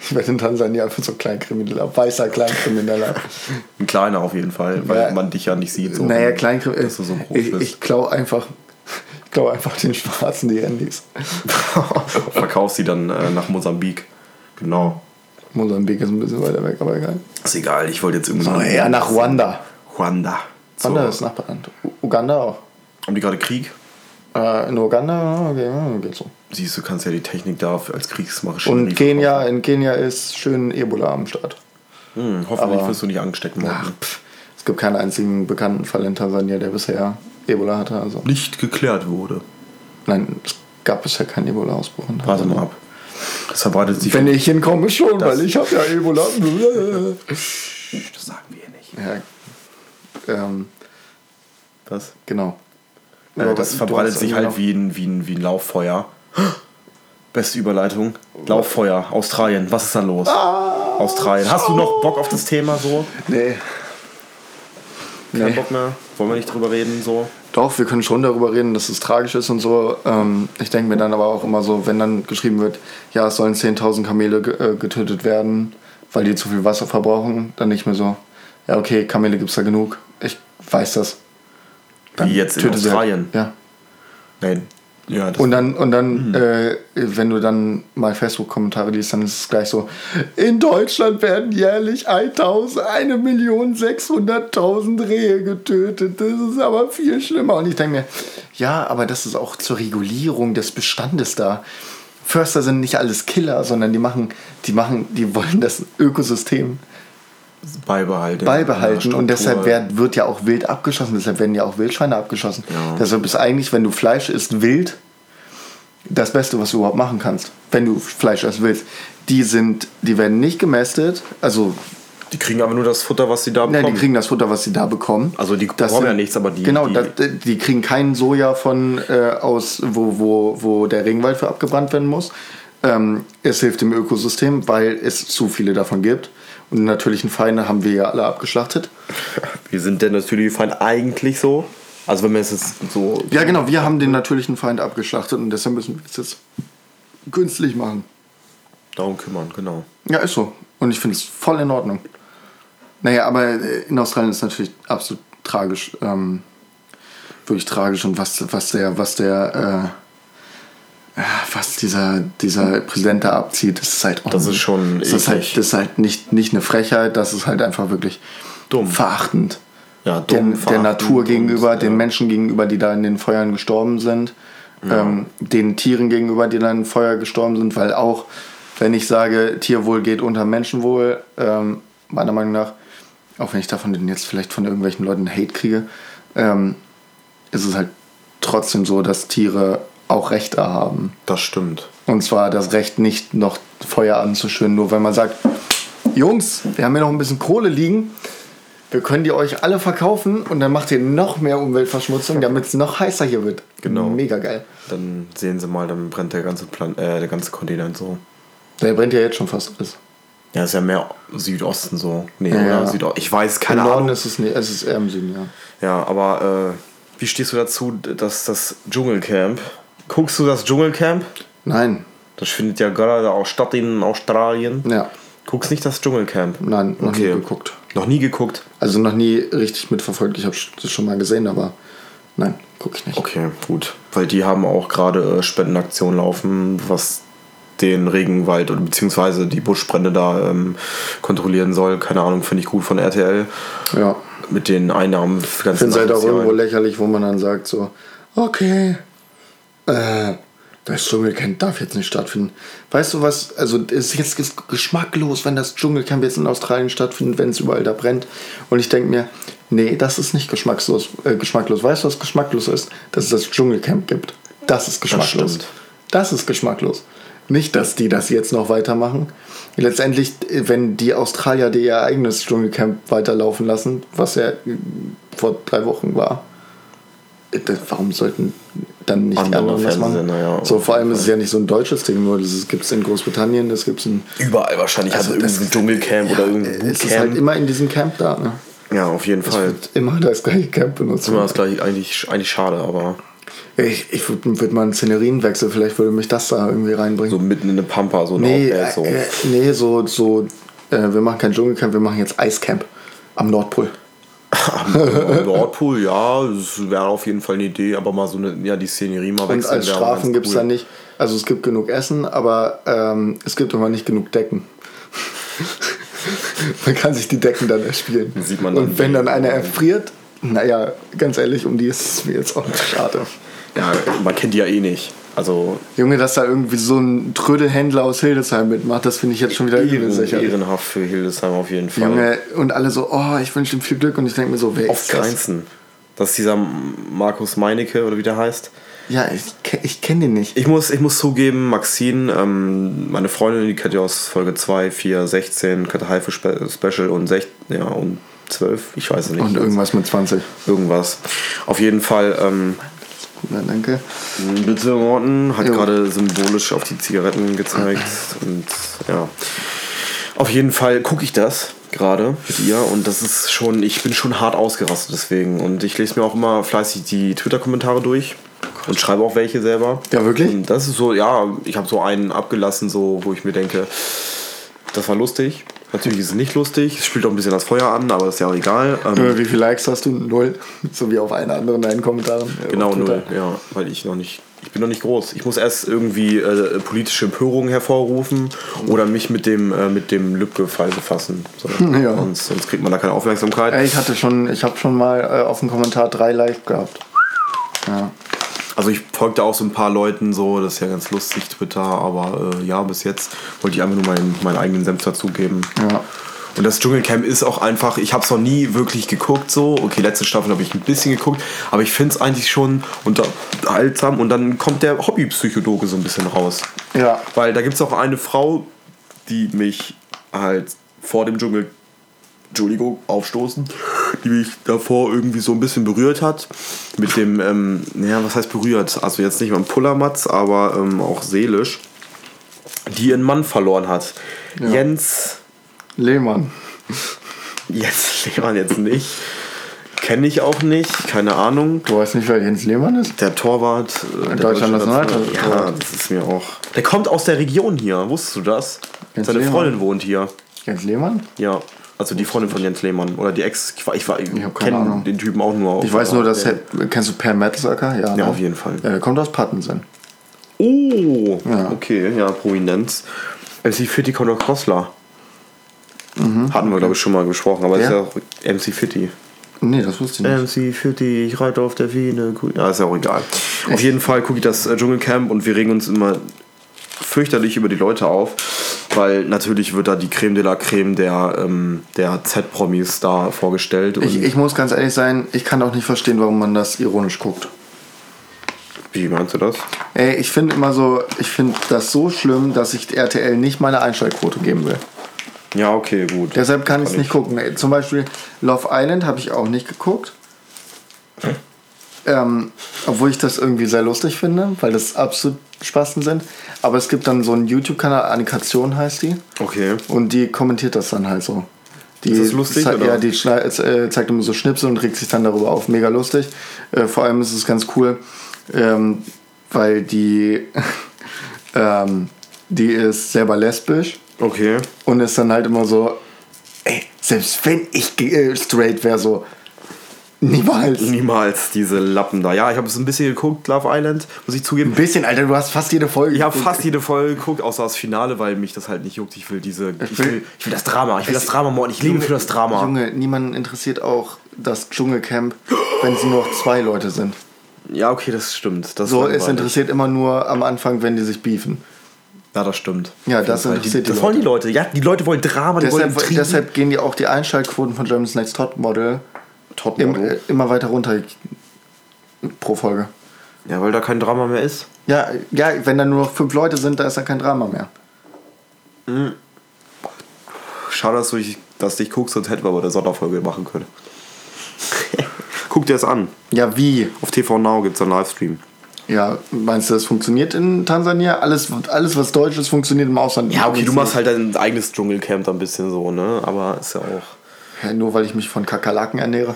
ich werd in Tansania einfach so Kleinkrimineller, weißer Kleinkrimineller. Ein kleiner auf jeden Fall, weil Ja. man dich ja nicht sieht. So naja, Kleinkrimineller. so ich ich klaue einfach, ich klau einfach den Schwarzen die Handys. (laughs) Verkaufst sie dann äh, nach Mosambik. Genau. Mosambik ist ein bisschen weiter weg, aber egal. Ist egal, ich wollte jetzt irgendwie. So, eher nach Ruanda. Ruanda. So. Ruanda ist Nachbarland. Uganda auch. Haben die gerade Krieg? Äh, in Uganda, okay, ja, geht so. Siehst du, kannst ja die Technik da als Kriegsmaschine. Und Kenia, in Kenia ist schön Ebola am Start. Hm, hoffentlich aber- wirst du nicht angesteckt Ach, morgen. pff, es gibt keinen einzigen bekannten Fall in Tansania, der bisher Ebola hatte. Also. Nicht geklärt wurde. Nein, es gab bisher keinen Ebola-Ausbruch Warte mal ab. Das verbreitet sich. Wenn ich hinkomme schon, weil ich habe ja Ebola. Das sagen wir nicht. ja, ähm, Was? genau. Äh, das verbreitet sich halt wie ein, wie, ein, wie ein Lauffeuer. (gasps) Beste Überleitung. Lauffeuer, Australien. Was ist da los? Ah. Australien. Hast du noch Bock auf das Thema so? Nee. Kein Nee. Bock mehr? Wollen wir nicht drüber reden so? Doch, wir können schon darüber reden, dass es tragisch ist und so. Ähm, ich denke mir dann aber auch immer so, wenn dann geschrieben wird, ja, es sollen 10.000 Kamele äh, getötet werden, weil die zu viel Wasser verbrauchen, dann nicht mehr so, ja, okay, Kamele gibt's da genug. Ich weiß das. Wie jetzt in sie Australien? Halt. Ja. Nein. Ja, Und dann, und dann äh, wenn du dann mal Facebook-Kommentare liest, dann ist es gleich so, in Deutschland werden jährlich 1000, 1.600.000 Rehe getötet. Das ist aber viel schlimmer. Und ich denke mir, ja, aber das ist auch zur Regulierung des Bestandes da. Förster sind nicht alles Killer, sondern die machen, die machen, die wollen das Ökosystem beibehalten. beibehalten Ja, und deshalb werd, wird ja auch Wild abgeschossen, deshalb werden ja auch Wildschweine abgeschossen. Ja. Deshalb ist eigentlich, wenn du Fleisch isst, wild das Beste, was du überhaupt machen kannst, wenn du Fleisch essen willst. Die sind, die werden nicht gemästet, also Die kriegen aber nur das Futter, was sie da bekommen. die kriegen das Futter, was sie da bekommen. also die Das bekommen ja sind- nichts, aber die. genau, die, das, die kriegen keinen Soja von äh, aus, wo, wo, wo der Regenwald für abgebrannt werden muss. Ähm, es hilft dem Ökosystem, weil es zu viele davon gibt. Und die natürlichen Feinde haben wir ja alle abgeschlachtet. (laughs) wir sind der natürliche Feind eigentlich so. Also wenn wir es jetzt so. Ja, genau, wir haben den natürlichen Feind abgeschlachtet und deshalb müssen wir es jetzt künstlich machen. Darum kümmern, genau. Ja, ist so. Und ich finde es voll in Ordnung. Naja, aber äh, in Australien ist es natürlich absolut tragisch. Ähm, wirklich tragisch und was, was der, was der, äh, äh, was dieser, dieser Präsident da abzieht, das ist halt auch Das ist schon das ist halt, das ist halt nicht, nicht eine Frechheit, das ist halt einfach wirklich Dumm. verachtend. Ja, der, dumm, der verachtend Natur und, gegenüber, ja. den Menschen gegenüber, die da in den Feuern gestorben sind, ähm, den Tieren gegenüber, die da in Feuer gestorben sind, weil auch, wenn ich sage, Tierwohl geht unter Menschenwohl, ähm, meiner Meinung nach, auch wenn ich davon jetzt vielleicht von irgendwelchen Leuten Hate kriege, ähm, ist es halt trotzdem so, dass Tiere auch Rechte haben. Das stimmt. Und zwar das Recht, nicht noch Feuer anzuschüren, nur weil man sagt, Jungs, wir haben hier noch ein bisschen Kohle liegen, wir können die euch alle verkaufen und dann macht ihr noch mehr Umweltverschmutzung, damit es noch heißer hier wird. Genau. Mega geil. Dann sehen sie mal, dann brennt der ganze Plan äh, der ganze Kontinent so. Der brennt ja jetzt schon fast alles. Ja, ist ja mehr Südosten so. Nee, Ja, oder? ja. Südo ich weiß, keine Im Norden Ahnung. ist es nicht, es ist eher im Süden, ja. Ja, aber äh, wie stehst du dazu, dass das Dschungelcamp. Guckst du das Dschungelcamp? Nein, Das findet ja gerade auch statt in Australien. ja, Guckst nicht das Dschungelcamp? nein, noch Okay. nie geguckt. Noch nie geguckt? Also noch nie richtig mitverfolgt. Ich habe das schon mal gesehen, aber nein, gucke ich nicht. Okay, gut. Weil die haben auch gerade äh, Spendenaktionen laufen, was den Regenwald oder beziehungsweise die Buschbrände da ähm, kontrollieren soll. Keine Ahnung, finde ich gut von RTL. Ja, Mit den Einnahmen ich finde es halt auch irgendwo lächerlich, wo man dann sagt so, okay, äh, das Dschungelcamp darf jetzt nicht stattfinden. Weißt du was, also es ist jetzt ges- geschmacklos, wenn das Dschungelcamp jetzt in Australien stattfindet, wenn es überall da brennt. Und ich denke mir, nee, das ist nicht geschmackslos, äh, geschmacklos. Weißt du, was geschmacklos ist? Dass es das Dschungelcamp gibt. Das ist geschmacklos. stimmt. Das ist geschmacklos. Nicht, dass die das jetzt noch weitermachen. Letztendlich, äh, wenn die Australier die ihr eigenes Dschungelcamp weiterlaufen lassen, was ja äh, vor drei Wochen war, das- warum sollten dann nicht Andere anderen das machen? Ja, so, vor allem ist es ja nicht so ein deutsches Ding, nur das gibt es in Großbritannien, das gibt es in. Überall wahrscheinlich. Also das- irgendein Dschungelcamp oder irgendein Es ist Bootcamp. halt immer in diesem Camp da. Ne? ja, auf jeden Fall. Wird immer das gleiche Camp benutzt. Immer das gleiche, eigentlich, eigentlich schade, aber Ich, ich würde würd mal einen Szenerienwechsel, vielleicht würde mich das da irgendwie reinbringen. so mitten in eine Pampa, so nee, Nordwärts, so. äh, nee, so, so äh, wir machen kein Dschungelcamp, wir machen jetzt Eiscamp am Nordpol. Am Nordpol, ja, das wäre auf jeden Fall eine Idee, aber mal so eine, ja, die Szenerie mal Und wechseln. als wäre Strafen gibt es cool. dann nicht, also es gibt genug Essen, aber ähm, es gibt immer nicht genug Decken. (laughs) man kann sich die Decken dann erspielen. Sieht man dann, Und wenn dann einer erfriert, naja, ganz ehrlich, um die ist es mir jetzt auch nicht schade. Ja, man kennt die ja eh nicht. Also Junge, dass da irgendwie so ein Trödelhändler aus Hildesheim mitmacht, das finde ich jetzt schon wieder ehren, ehrenhaft für Hildesheim auf jeden Fall. Junge, und alle so, oh, ich wünsche ihm viel Glück und ich denke mir so, wer Auf ist das? Grenzen. Das ist dieser Markus Meinecke oder wie der heißt. Ja, ich, ich kenne den nicht. Ich muss, ich muss zugeben, Maxine, ähm, meine Freundin, die kennt ihr aus Folge 2, 4, 16, Kette Haife Spe Special und 16, ja, und 12, ich weiß es nicht. Und irgendwas mit 20. Irgendwas. Auf jeden Fall, ähm, Na, danke. bitte Morten hat gerade symbolisch auf die Zigaretten gezeigt und ja. Auf jeden Fall gucke ich das gerade mit ihr und das ist schon, ich bin schon hart ausgerastet deswegen und ich lese mir auch immer fleißig die Twitter-Kommentare durch und schreibe auch welche selber. Ja, wirklich? Und das ist so, ja, ich habe so einen abgelassen, so, wo ich mir denke, das war lustig. Natürlich ist es nicht lustig, es spielt auch ein bisschen das Feuer an, aber das ist ja auch egal. Ähm, Junge, Wie viele Likes hast du? Null. (laughs) So wie auf einen anderen deinen Kommentaren. äh, Genau, null, ja, weil ich noch nicht, ich bin noch nicht groß. Ich muss erst irgendwie äh, politische Empörung hervorrufen oder mich mit dem, äh, mit dem Lübcke-Fall befassen. So. (laughs) Ja. Sonst, sonst kriegt man da keine Aufmerksamkeit. Ich hatte schon, ich habe schon mal äh, auf dem Kommentar drei Likes gehabt. Ja. Also ich folgte auch so ein paar Leuten so, das ist ja ganz lustig, Twitter, aber äh, ja, bis jetzt wollte ich einfach nur meinen, meinen eigenen Senf dazugeben. Ja. Und das Dschungelcamp ist auch einfach, ich habe es noch nie wirklich geguckt so. Okay, letzte Staffel habe ich ein bisschen geguckt, aber ich finde es eigentlich schon unterhaltsam und dann kommt der Hobbypsychologe so ein bisschen raus. Ja. Weil da gibt es auch eine Frau, die mich halt vor dem Dschungel, Entschuldigung, aufstoßen, die mich davor irgendwie so ein bisschen berührt hat. Mit dem, ähm, ja, was heißt berührt? Also jetzt nicht mal ein Pullermatz, aber ähm, auch seelisch. Die ihren Mann verloren hat. Ja. Jens, Lehmann. Jens Lehmann jetzt nicht. Kenne ich auch nicht, keine Ahnung. Du weißt nicht, wer Jens Lehmann ist? Der Torwart. Äh, der Deutschland deutsche National- National- Ja, das ist mir auch. Der kommt aus der Region hier, wusstest du das? Jens Seine Lehmann? Freundin wohnt hier. Jens Lehmann? Ja. Also die Freundin von Jens Lehmann. Oder die Ex. Ich, war- ich, war- ich Ahnung. kenne den Typen auch nur. Ich weiß nur, dass. Kennst du Per Mertesacker? Ja, Ja, ne? auf jeden Fall. Ja, der kommt aus Pattensen. Oh! Ja. Okay, ja, Prominenz. MC Fitty kommt aus Crossler. Mhm. Hatten wir, glaube ich, schon mal gesprochen, aber ist ja auch MC Fitty. Nee, das wusste ich nicht. MC Fitty, ich reite auf der Wiene. Cool. Ja, ist ja auch egal. Auf jeden Fall gucke ich das äh, Dschungelcamp und wir regen uns immer fürchterlich über die Leute auf, weil natürlich wird da die Creme de la Creme der, ähm, der Z-Promis da vorgestellt. Und Ich, ich muss ganz ehrlich sein, ich kann auch nicht verstehen, warum man das ironisch guckt. wie meinst du das? Ey, ich finde immer so, ich finde das so schlimm, dass ich RTL nicht meine Einschaltquote geben will. Ja, okay, gut. Deshalb kann ich es Kann nicht gucken. Zum Beispiel Love Island habe ich auch nicht geguckt. Ähm, obwohl ich das irgendwie sehr lustig finde, weil das absolut Spasten sind. Aber es gibt dann so einen YouTube-Kanal, Annikation heißt die. Okay. Und die kommentiert das dann halt so. Die Ist das lustig, zei- oder? Ja, die äh, zeigt immer so Schnipsel und regt sich dann darüber auf. Mega lustig. Äh, vor allem ist es ganz cool, ähm, weil die, (laughs) ähm, die ist selber lesbisch Okay. und ist dann halt immer so, ey, selbst wenn ich äh, straight wäre, so, niemals. Niemals diese Lappen da. Ja, ich habe es ein bisschen geguckt, Love Island, muss ich zugeben. Ein bisschen, Alter, du hast fast jede Folge. Ich habe fast jede Folge geguckt, außer das Finale, weil mich das halt nicht juckt. Ich will diese. Ich will- ich will das Drama. Ich will das Drama morden. Ich lebe für das Drama. Junge, niemanden interessiert auch das Dschungelcamp, wenn sie nur noch zwei Leute sind. Ja, okay, das stimmt. Das So, es interessiert immer nur am Anfang, wenn die sich beefen. Ja, das stimmt. Ja, das interessiert die, die Das wollen die Leute. Ja, die Leute wollen Drama, die wollen Deshalb, Intrigen. deshalb gehen die auch die Einschaltquoten von Germany's Next Top Model im, Topmodel. äh, immer weiter runter pro Folge. Ja, weil da kein Drama mehr ist. Ja, ja, wenn da nur noch fünf Leute sind, da ist dann kein Drama mehr. Schade, dass du ich, dass du dich guckst, sonst hätten wir aber eine Sonderfolge machen können. (laughs) Guck dir das an. Ja, wie? Auf TV Now gibt es einen Livestream. Ja, meinst du, das funktioniert in Tansania? Alles, alles was deutsch ist, funktioniert im Ausland. Ja, okay, du machst halt dein eigenes Dschungelcamp da ein bisschen so, ne? Aber ist ja auch. Ja, nur weil ich mich von Kakerlaken ernähre.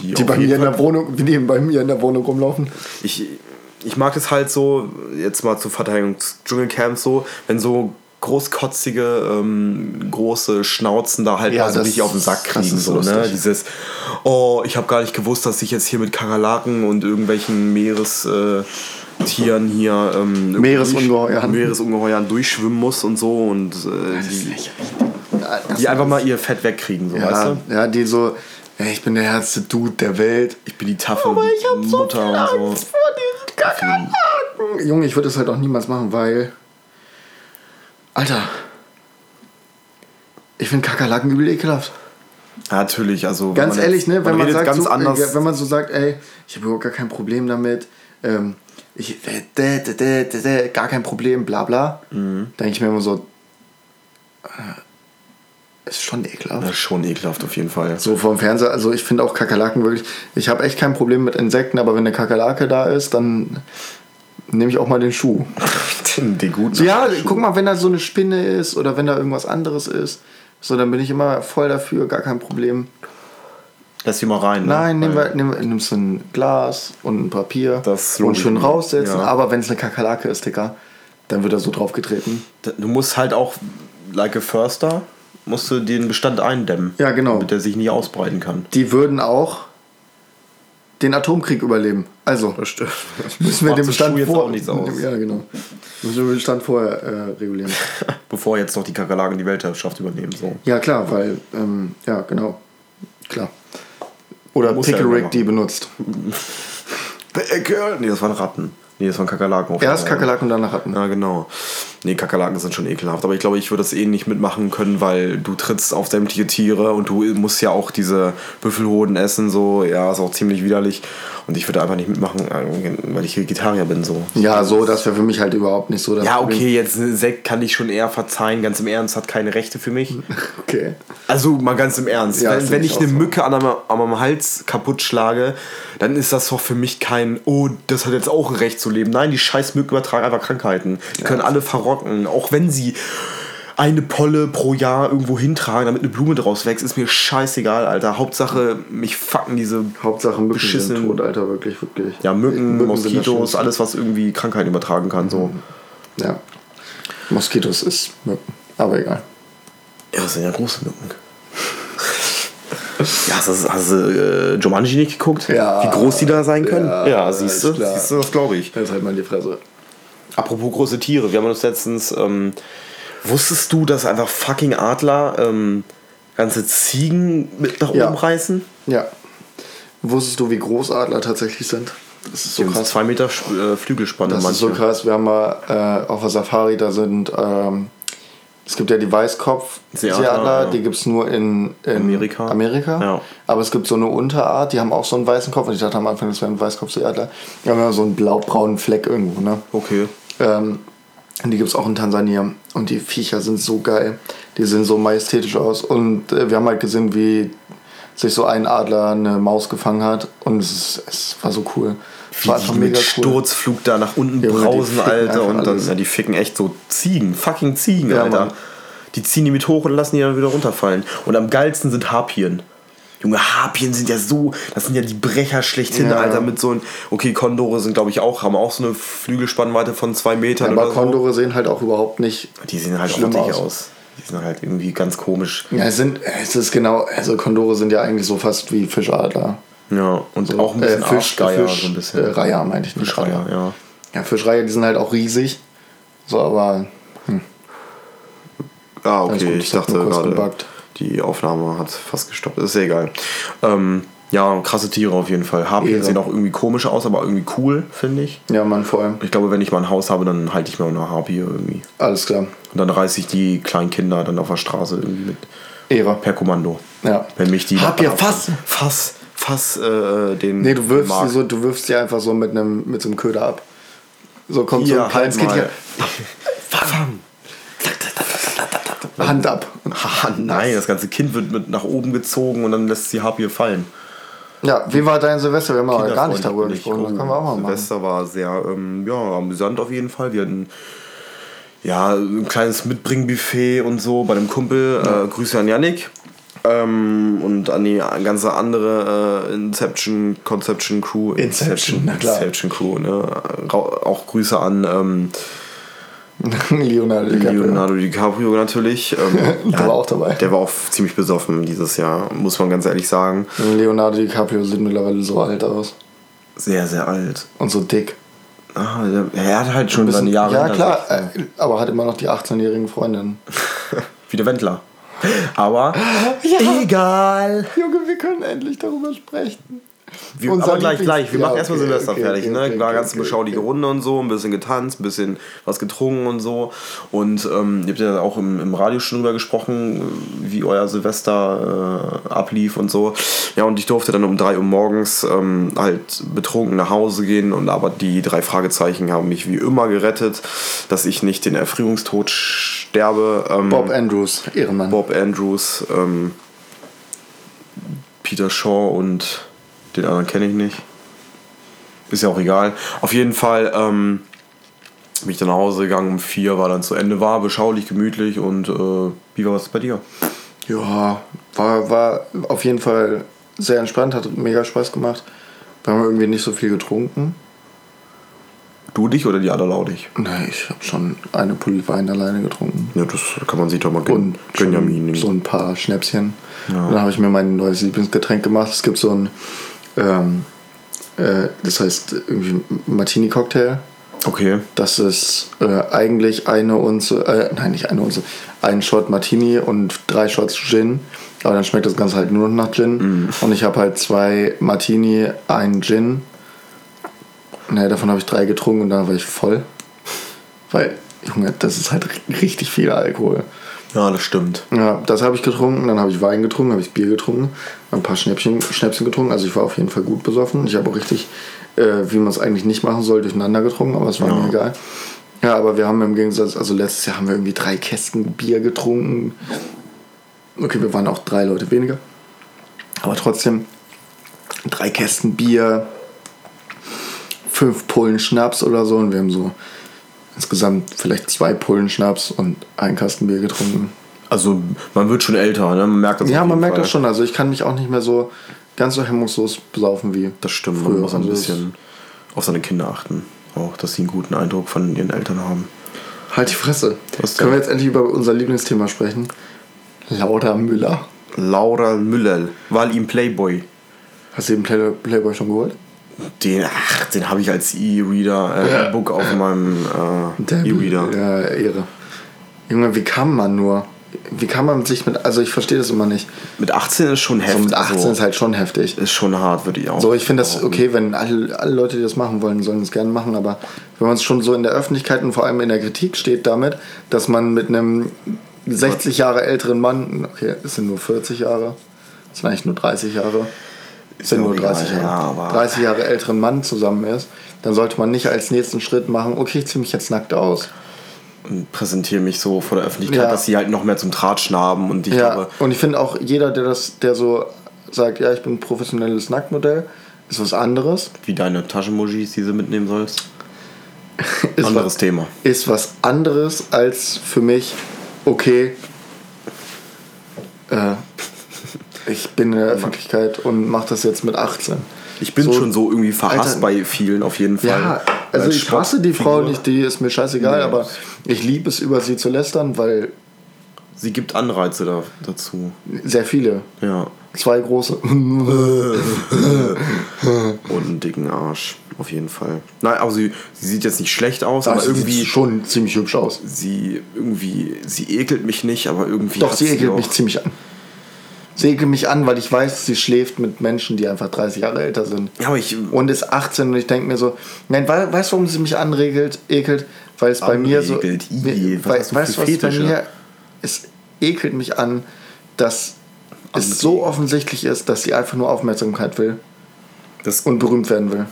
Die auf bei mir in Fall- der Wohnung, die bei mir in der Wohnung rumlaufen. ich, ich mag es halt so, jetzt mal zur Verteidigung des Dschungelcamps so, wenn so großkotzige, ähm, große Schnauzen da halt Ja, mal so das- richtig auf den Sack das kriegen. ist So, ne? Dieses, oh, ich habe gar nicht gewusst, dass ich jetzt hier mit Kakerlaken und irgendwelchen Meerestieren hier ähm, Meeresungeheuern. Meeresungeheuern durchschwimmen muss und so und äh, die, die einfach mal ihr Fett wegkriegen, so, weißt Ja, du? ja, die so, ey, ich bin der härteste Dude der Welt. Ich bin die taffe Mutter und so. vor diesen Kakerlaken. Junge, ich würde das halt auch niemals machen, weil. Alter. Ich finde Kakerlaken übel ekelhaft. Ja, natürlich, also. Ganz man ehrlich, jetzt- ne, wenn man, redet sagt, ganz so, anders. äh, wenn man so sagt, ey, ich habe überhaupt gar kein Problem damit, ähm, ich, äh, dä, dä, dä, dä, dä, gar kein Problem, bla bla, Mhm. denke ich mir immer so, äh, ist schon ekelhaft. Das ist schon ekelhaft auf jeden Fall. So vom Fernseher, also ich finde auch Kakerlaken wirklich, ich habe echt kein Problem mit Insekten, aber wenn eine Kakerlake da ist, dann nehme ich auch mal den Schuh. Den, (laughs) den guten. Ja, guck mal, wenn da so eine Spinne ist oder wenn da irgendwas anderes ist, so dann bin ich immer voll dafür, gar kein Problem. Lass die mal rein. Ne? Nein, nimm, Weil- nimm, nimmst du ein Glas und ein Papier Das und schön raussetzen, Ja. aber wenn es eine Kakerlake ist, Digga, dann wird er so draufgetreten. Du musst halt auch, like a Förster, musst du den Bestand eindämmen. Ja, genau. Damit er sich nicht ausbreiten kann. Die würden auch den Atomkrieg überleben. Also, Das stimmt. (laughs) müssen wir den Bestand Schuh jetzt vor auch nichts aus. Ja, genau. Müssen wir den Bestand vorher äh, regulieren. (laughs) Bevor jetzt noch die Kakerlaken die Weltherrschaft übernehmen. So. Ja, klar, weil, ähm, ja, genau. Klar. Oder Muss ja Pickle Rick die benutzt. (laughs) Nee, das waren Ratten. Nee, das waren Kakerlaken. Erst. Kakerlaken und danach Ratten. Ja, genau. Nee, Kakerlaken sind schon ekelhaft. Aber ich glaube, ich würde das eh nicht mitmachen können, weil du trittst auf sämtliche Tiere und du musst ja auch diese Büffelhoden essen. So, ja, ist auch ziemlich widerlich. Und ich würde einfach nicht mitmachen, äh, weil ich Vegetarier bin. So. Ja, so, das wäre für mich halt überhaupt nicht so Ja, okay, jetzt ein Sekt kann ich schon eher verzeihen. Ganz im Ernst, hat keine Rechte für mich. (laughs) Okay. Also mal ganz im Ernst. Ja, wenn wenn ich eine so. Mücke an meinem, an meinem Hals kaputt schlage, dann ist das doch für mich kein, oh, das hat jetzt auch ein Recht zu leben. Nein, die scheiß Mücken übertragen einfach Krankheiten. Die können alle verrocken. Auch wenn sie eine Polle pro Jahr irgendwo hintragen, damit eine Blume draus wächst, ist mir scheißegal, Alter. Hauptsache, mich fucken diese Hauptsache Mücken Beschissen- sind tot, Alter, wirklich, wirklich. ja, Mücken, Mücken das Moskitos, alles, was irgendwie Krankheiten übertragen kann. So. Ja. Moskitos ist Mücken. Aber egal. Ja, das sind ja große Mücken. Ja, hast du, hast du äh, Jumanji nicht geguckt? Ja. Wie groß die da sein können? Ja, Ja, siehst du? Siehst du, das glaube ich. Jetzt halt mal die Fresse. Apropos große Tiere, wir haben uns letztens. Ähm, wusstest du, dass einfach fucking Adler ähm, ganze Ziegen mit nach oben Ja. reißen? Ja. Wusstest du, wie groß Adler tatsächlich sind? Das ist so haben krass. zwei Meter äh, Flügelspanne Das ist so krass. Wir haben mal äh, auf der Safari, da sind. Ähm, es gibt ja die Seeadler, Weißkopf-Seeadler, die gibt es nur in, in Amerika. Amerika. Ja. Aber es gibt so eine Unterart, die haben auch so einen weißen Kopf. Und ich dachte am Anfang, das wäre ein Weißkopf-Seeadler. Die haben ja so einen blau-braunen Fleck irgendwo. Ne? Okay. Ähm, und die gibt es auch in Tansania. Und die Viecher sind so geil. Die sehen so majestätisch aus. Und äh, wir haben halt gesehen, wie sich so ein Adler eine Maus gefangen hat und es, ist, es war so cool. Es war die mit Sturzflug da nach unten die brausen, Alter. Und dann, ja, die ficken echt so Ziegen, fucking Ziegen, Ja, Alter. Mann. Die ziehen die mit hoch und lassen die dann wieder runterfallen. Und am geilsten sind Harpien. Junge, Harpien sind ja so, das sind ja die Brecher schlechthin, Ja. Alter, mit so ein, okay, Kondore sind glaube ich auch, haben auch so eine Flügelspannweite von zwei Metern Aber oder so. Kondore sehen halt auch überhaupt nicht. Die sehen halt schlimm auch nicht aus. aus. Die sind halt irgendwie ganz komisch. Ja, es sind, es ist genau, also Kondore sind ja eigentlich so fast wie Fischadler. Ja, und auch ein bisschen äh, Fisch, Arschgeier, Fisch, so ein bisschen. Äh, Reiher meinte ich nicht. Fischreiher, ja. Ja, Fischreiher, die sind halt auch riesig. So, aber Ah, Alles okay, ich dachte gerade, gebuggt. die Aufnahme hat fast gestoppt. Ist ja egal. Ähm, ja, krasse Tiere auf jeden Fall. Harpien sehen auch irgendwie komisch aus, aber irgendwie cool, finde ich. ja, man, vor allem. Ich glaube, wenn ich mal ein Haus habe, dann halte ich mir auch eine Harpie irgendwie. Alles klar. Und dann reiße ich die kleinen Kinder dann auf der Straße irgendwie mit. Ehre. Per Kommando. Ja. Wenn mich die. Ja Fass. Fass. Fass äh, den. Nee, du wirfst Mark- sie so, du wirfst sie einfach so mit einem mit so einem Köder ab. So kommt so Hier, ein kleines halt Kind. Fang. Hand ab. (laughs) Nein, das ganze Kind wird mit nach oben gezogen und dann lässt die Harpie fallen. Ja, wie war dein Silvester? Wir haben aber gar nicht darüber gesprochen. Das können wir auch mal machen. Silvester war sehr ähm, ja, amüsant auf jeden Fall. Wir hatten ja, ein kleines Mitbringbuffet und so bei dem Kumpel. Äh, Grüße an Yannick. Ähm, und an die ganze andere äh, Inception, Conception Crew. Inception, na klar. Inception Crew, ne? Auch Grüße an ähm, (laughs) Leonardo DiCaprio. Leonardo DiCaprio natürlich. Ähm, (laughs) Der war auch dabei. Der war auch ziemlich besoffen dieses Jahr, muss man ganz ehrlich sagen. Leonardo DiCaprio sieht mittlerweile so alt aus. Sehr, sehr alt. Und so dick. Ah, er hat halt schon Bisschen- seine Jahre ja, klar. äh, Aber hat immer noch die 18-jährigen Freundinnen. (laughs) Wie der Wendler. Aber egal. Junge, wir können endlich darüber sprechen. Wir, Unser aber gleich, gleich. Wir Ja, machen erstmal okay, Silvester okay, fertig. okay, ne? okay, War ganz okay, beschauliche. Runde und so, ein bisschen getanzt, ein bisschen was getrunken und so. Und ähm, ihr habt ja auch im, im Radio schon drüber gesprochen, wie euer Silvester äh, ablief und so. Ja, und ich durfte dann um 3 Uhr morgens ähm, halt betrunken nach Hause gehen. Und aber die drei Fragezeichen haben mich wie immer gerettet, dass ich nicht den Erfrierungstod sterbe. Ähm, Bob Andrews, Ehrenmann. Bob Andrews, ähm, Peter Shaw und den anderen kenne ich nicht. Ist ja auch egal. Auf jeden Fall ähm, bin ich dann nach Hause gegangen um vier, war dann zu Ende, war beschaulich, gemütlich und äh, wie war es bei dir? Ja, war, war auf jeden Fall sehr entspannt, hat mega Spaß gemacht. Wir haben irgendwie nicht so viel getrunken. Du dich oder die Adalaudig? Nee, ich habe schon eine Pulle Wein alleine getrunken. Ja, das kann man sich doch mal gönnen. Und so ein paar Schnäpschen. Ja. Dann habe ich mir mein neues Lieblingsgetränk gemacht. Es gibt so ein, ähm, äh, das heißt irgendwie Martini-Cocktail. Okay. Das ist äh, eigentlich eine Unze, äh, nein, nicht eine Unze, ein Shot Martini und drei Shots Gin. Aber dann schmeckt das Ganze halt nur noch nach Gin. Und ich habe halt zwei Martini, ein Gin. Naja, davon habe ich drei getrunken und dann war ich voll. Weil, Junge, das ist halt richtig viel Alkohol. Ja, das stimmt. Ja, das habe ich getrunken, dann habe ich Wein getrunken, habe ich Bier getrunken, ein paar Schnäppchen, Schnäpschen getrunken. Also ich war auf jeden Fall gut besoffen. Ich habe auch richtig, äh, wie man es eigentlich nicht machen soll, durcheinander getrunken, aber es war Ja. mir egal. Ja, aber wir haben im Gegensatz, also letztes Jahr haben wir irgendwie drei Kästen Bier getrunken. Okay, wir waren auch drei Leute weniger. Aber trotzdem, drei Kästen Bier, fünf Pullen Schnaps oder so und wir haben so insgesamt vielleicht zwei Pullen Schnaps und einen Kasten Bier getrunken. Also man wird schon älter, ne? Man merkt das Ja, man merkt Fall. das schon. Also ich kann mich auch nicht mehr so ganz so hemmungslos besaufen wie Das stimmt, früher. man muss ein Also bisschen auf seine Kinder achten. Auch, dass sie einen guten Eindruck von ihren Eltern haben. Halt die Fresse. Was Können wir jetzt endlich über unser Lieblingsthema sprechen? Laura Müller. Laura Müller, war ihm Playboy. Hast du den Play Playboy schon geholt? Den, ach, den habe ich als E-Reader, äh, E-Book auf meinem äh, E-Reader. Ja, Ehre. Junge, wie kann man nur? Wie kann man sich mit. Also ich verstehe das immer nicht. Mit 18 ist schon So heftig. mit 18 also, ist halt schon heftig. ist schon hart, würde ich auch. So, ich finde das okay, wenn alle, alle Leute, die das machen wollen, sollen es gerne machen, aber wenn man es schon so in der Öffentlichkeit und vor allem in der Kritik steht damit, dass man mit einem 60 Jahre älteren Mann, okay, es sind nur 40 Jahre, es sind eigentlich nur 30 Jahre, sind ja nur auch egal, 30 Jahre, ja, aber- 30 Jahre älteren Mann zusammen ist, dann sollte man nicht als nächsten Schritt machen, okay, ich ziehe mich jetzt nackt aus. Und präsentiere mich so vor der Öffentlichkeit, Ja. dass sie halt noch mehr zum Tratschen haben. Und ich Ja, glaube, und ich finde auch jeder, der das, der so sagt, ja, ich bin ein professionelles Nacktmodell, ist was anderes. Wie deine Taschenmojis, die du mitnehmen sollst. (laughs) Ist Anderes was, Thema. Ist was anderes als für mich, okay, äh, ich bin in der Öffentlichkeit und mache das jetzt mit 18. Ich bin So, schon so irgendwie verhasst Alter, bei vielen auf jeden Fall. Ja, also Als ich hasse die Frau nicht, die ist mir scheißegal, Nee. aber ich liebe es, über sie zu lästern, weil Sie gibt Anreize da, dazu. sehr viele, Ja. zwei große. (laughs) Und einen dicken Arsch. Auf jeden Fall. Nein, aber sie, sie sieht jetzt nicht schlecht aus, aber Das sieht irgendwie. schon ziemlich hübsch aus. Sie irgendwie. Sie ekelt mich nicht, aber irgendwie. Doch, sie ekelt auch- mich ziemlich an. Sie ekelt mich an, weil ich weiß, sie schläft mit Menschen, die einfach 30 Jahre älter sind. Ja, aber ich. Und ist 18 und ich denke mir so, nein, wei- weißt du, warum sie mich anregelt, ekelt? Weil es bei mir so. Ih, was hast du weißt du, was bei mir. Es ekelt mich an, dass es so offensichtlich ist, dass sie einfach nur Aufmerksamkeit will Das, und berühmt werden will.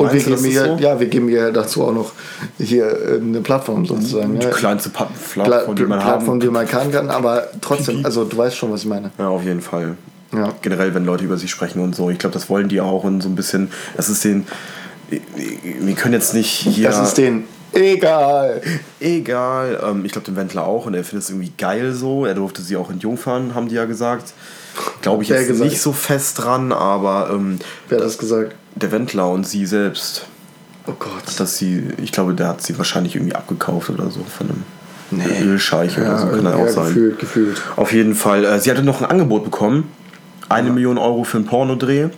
Und wir Meinst du, geben, ihr, so? ja, wir geben ihr dazu auch noch hier äh, eine Plattform sozusagen. die ja. kleinste Pa- Pla Plattform, die man Plattform, haben die man kann, kann, aber trotzdem, (clears throat) also du weißt schon, was ich meine. Ja, auf jeden Fall. Ja. Generell, wenn Leute über sie sprechen und so. Ich glaube, das wollen die auch und so ein bisschen. Das ist den. Wir können jetzt nicht hier. Das ist denen egal. Egal. Ähm, ich glaube, dem Wendler auch und er findet es irgendwie geil so. Er durfte sie auch entjungfern, haben die ja gesagt. Glaube ich jetzt gesagt? nicht so fest dran, aber ähm, Wer hat das gesagt? Der Wendler und sie selbst. Oh Gott. Dass sie, ich glaube, der hat sie wahrscheinlich irgendwie abgekauft oder so von einem Nee. Ölscheich oder so, kann er auch ja, sein. gefühlt, gefühlt. Auf jeden Fall. Äh, sie hatte noch ein Angebot bekommen. Eine Million Euro für einen Pornodreh.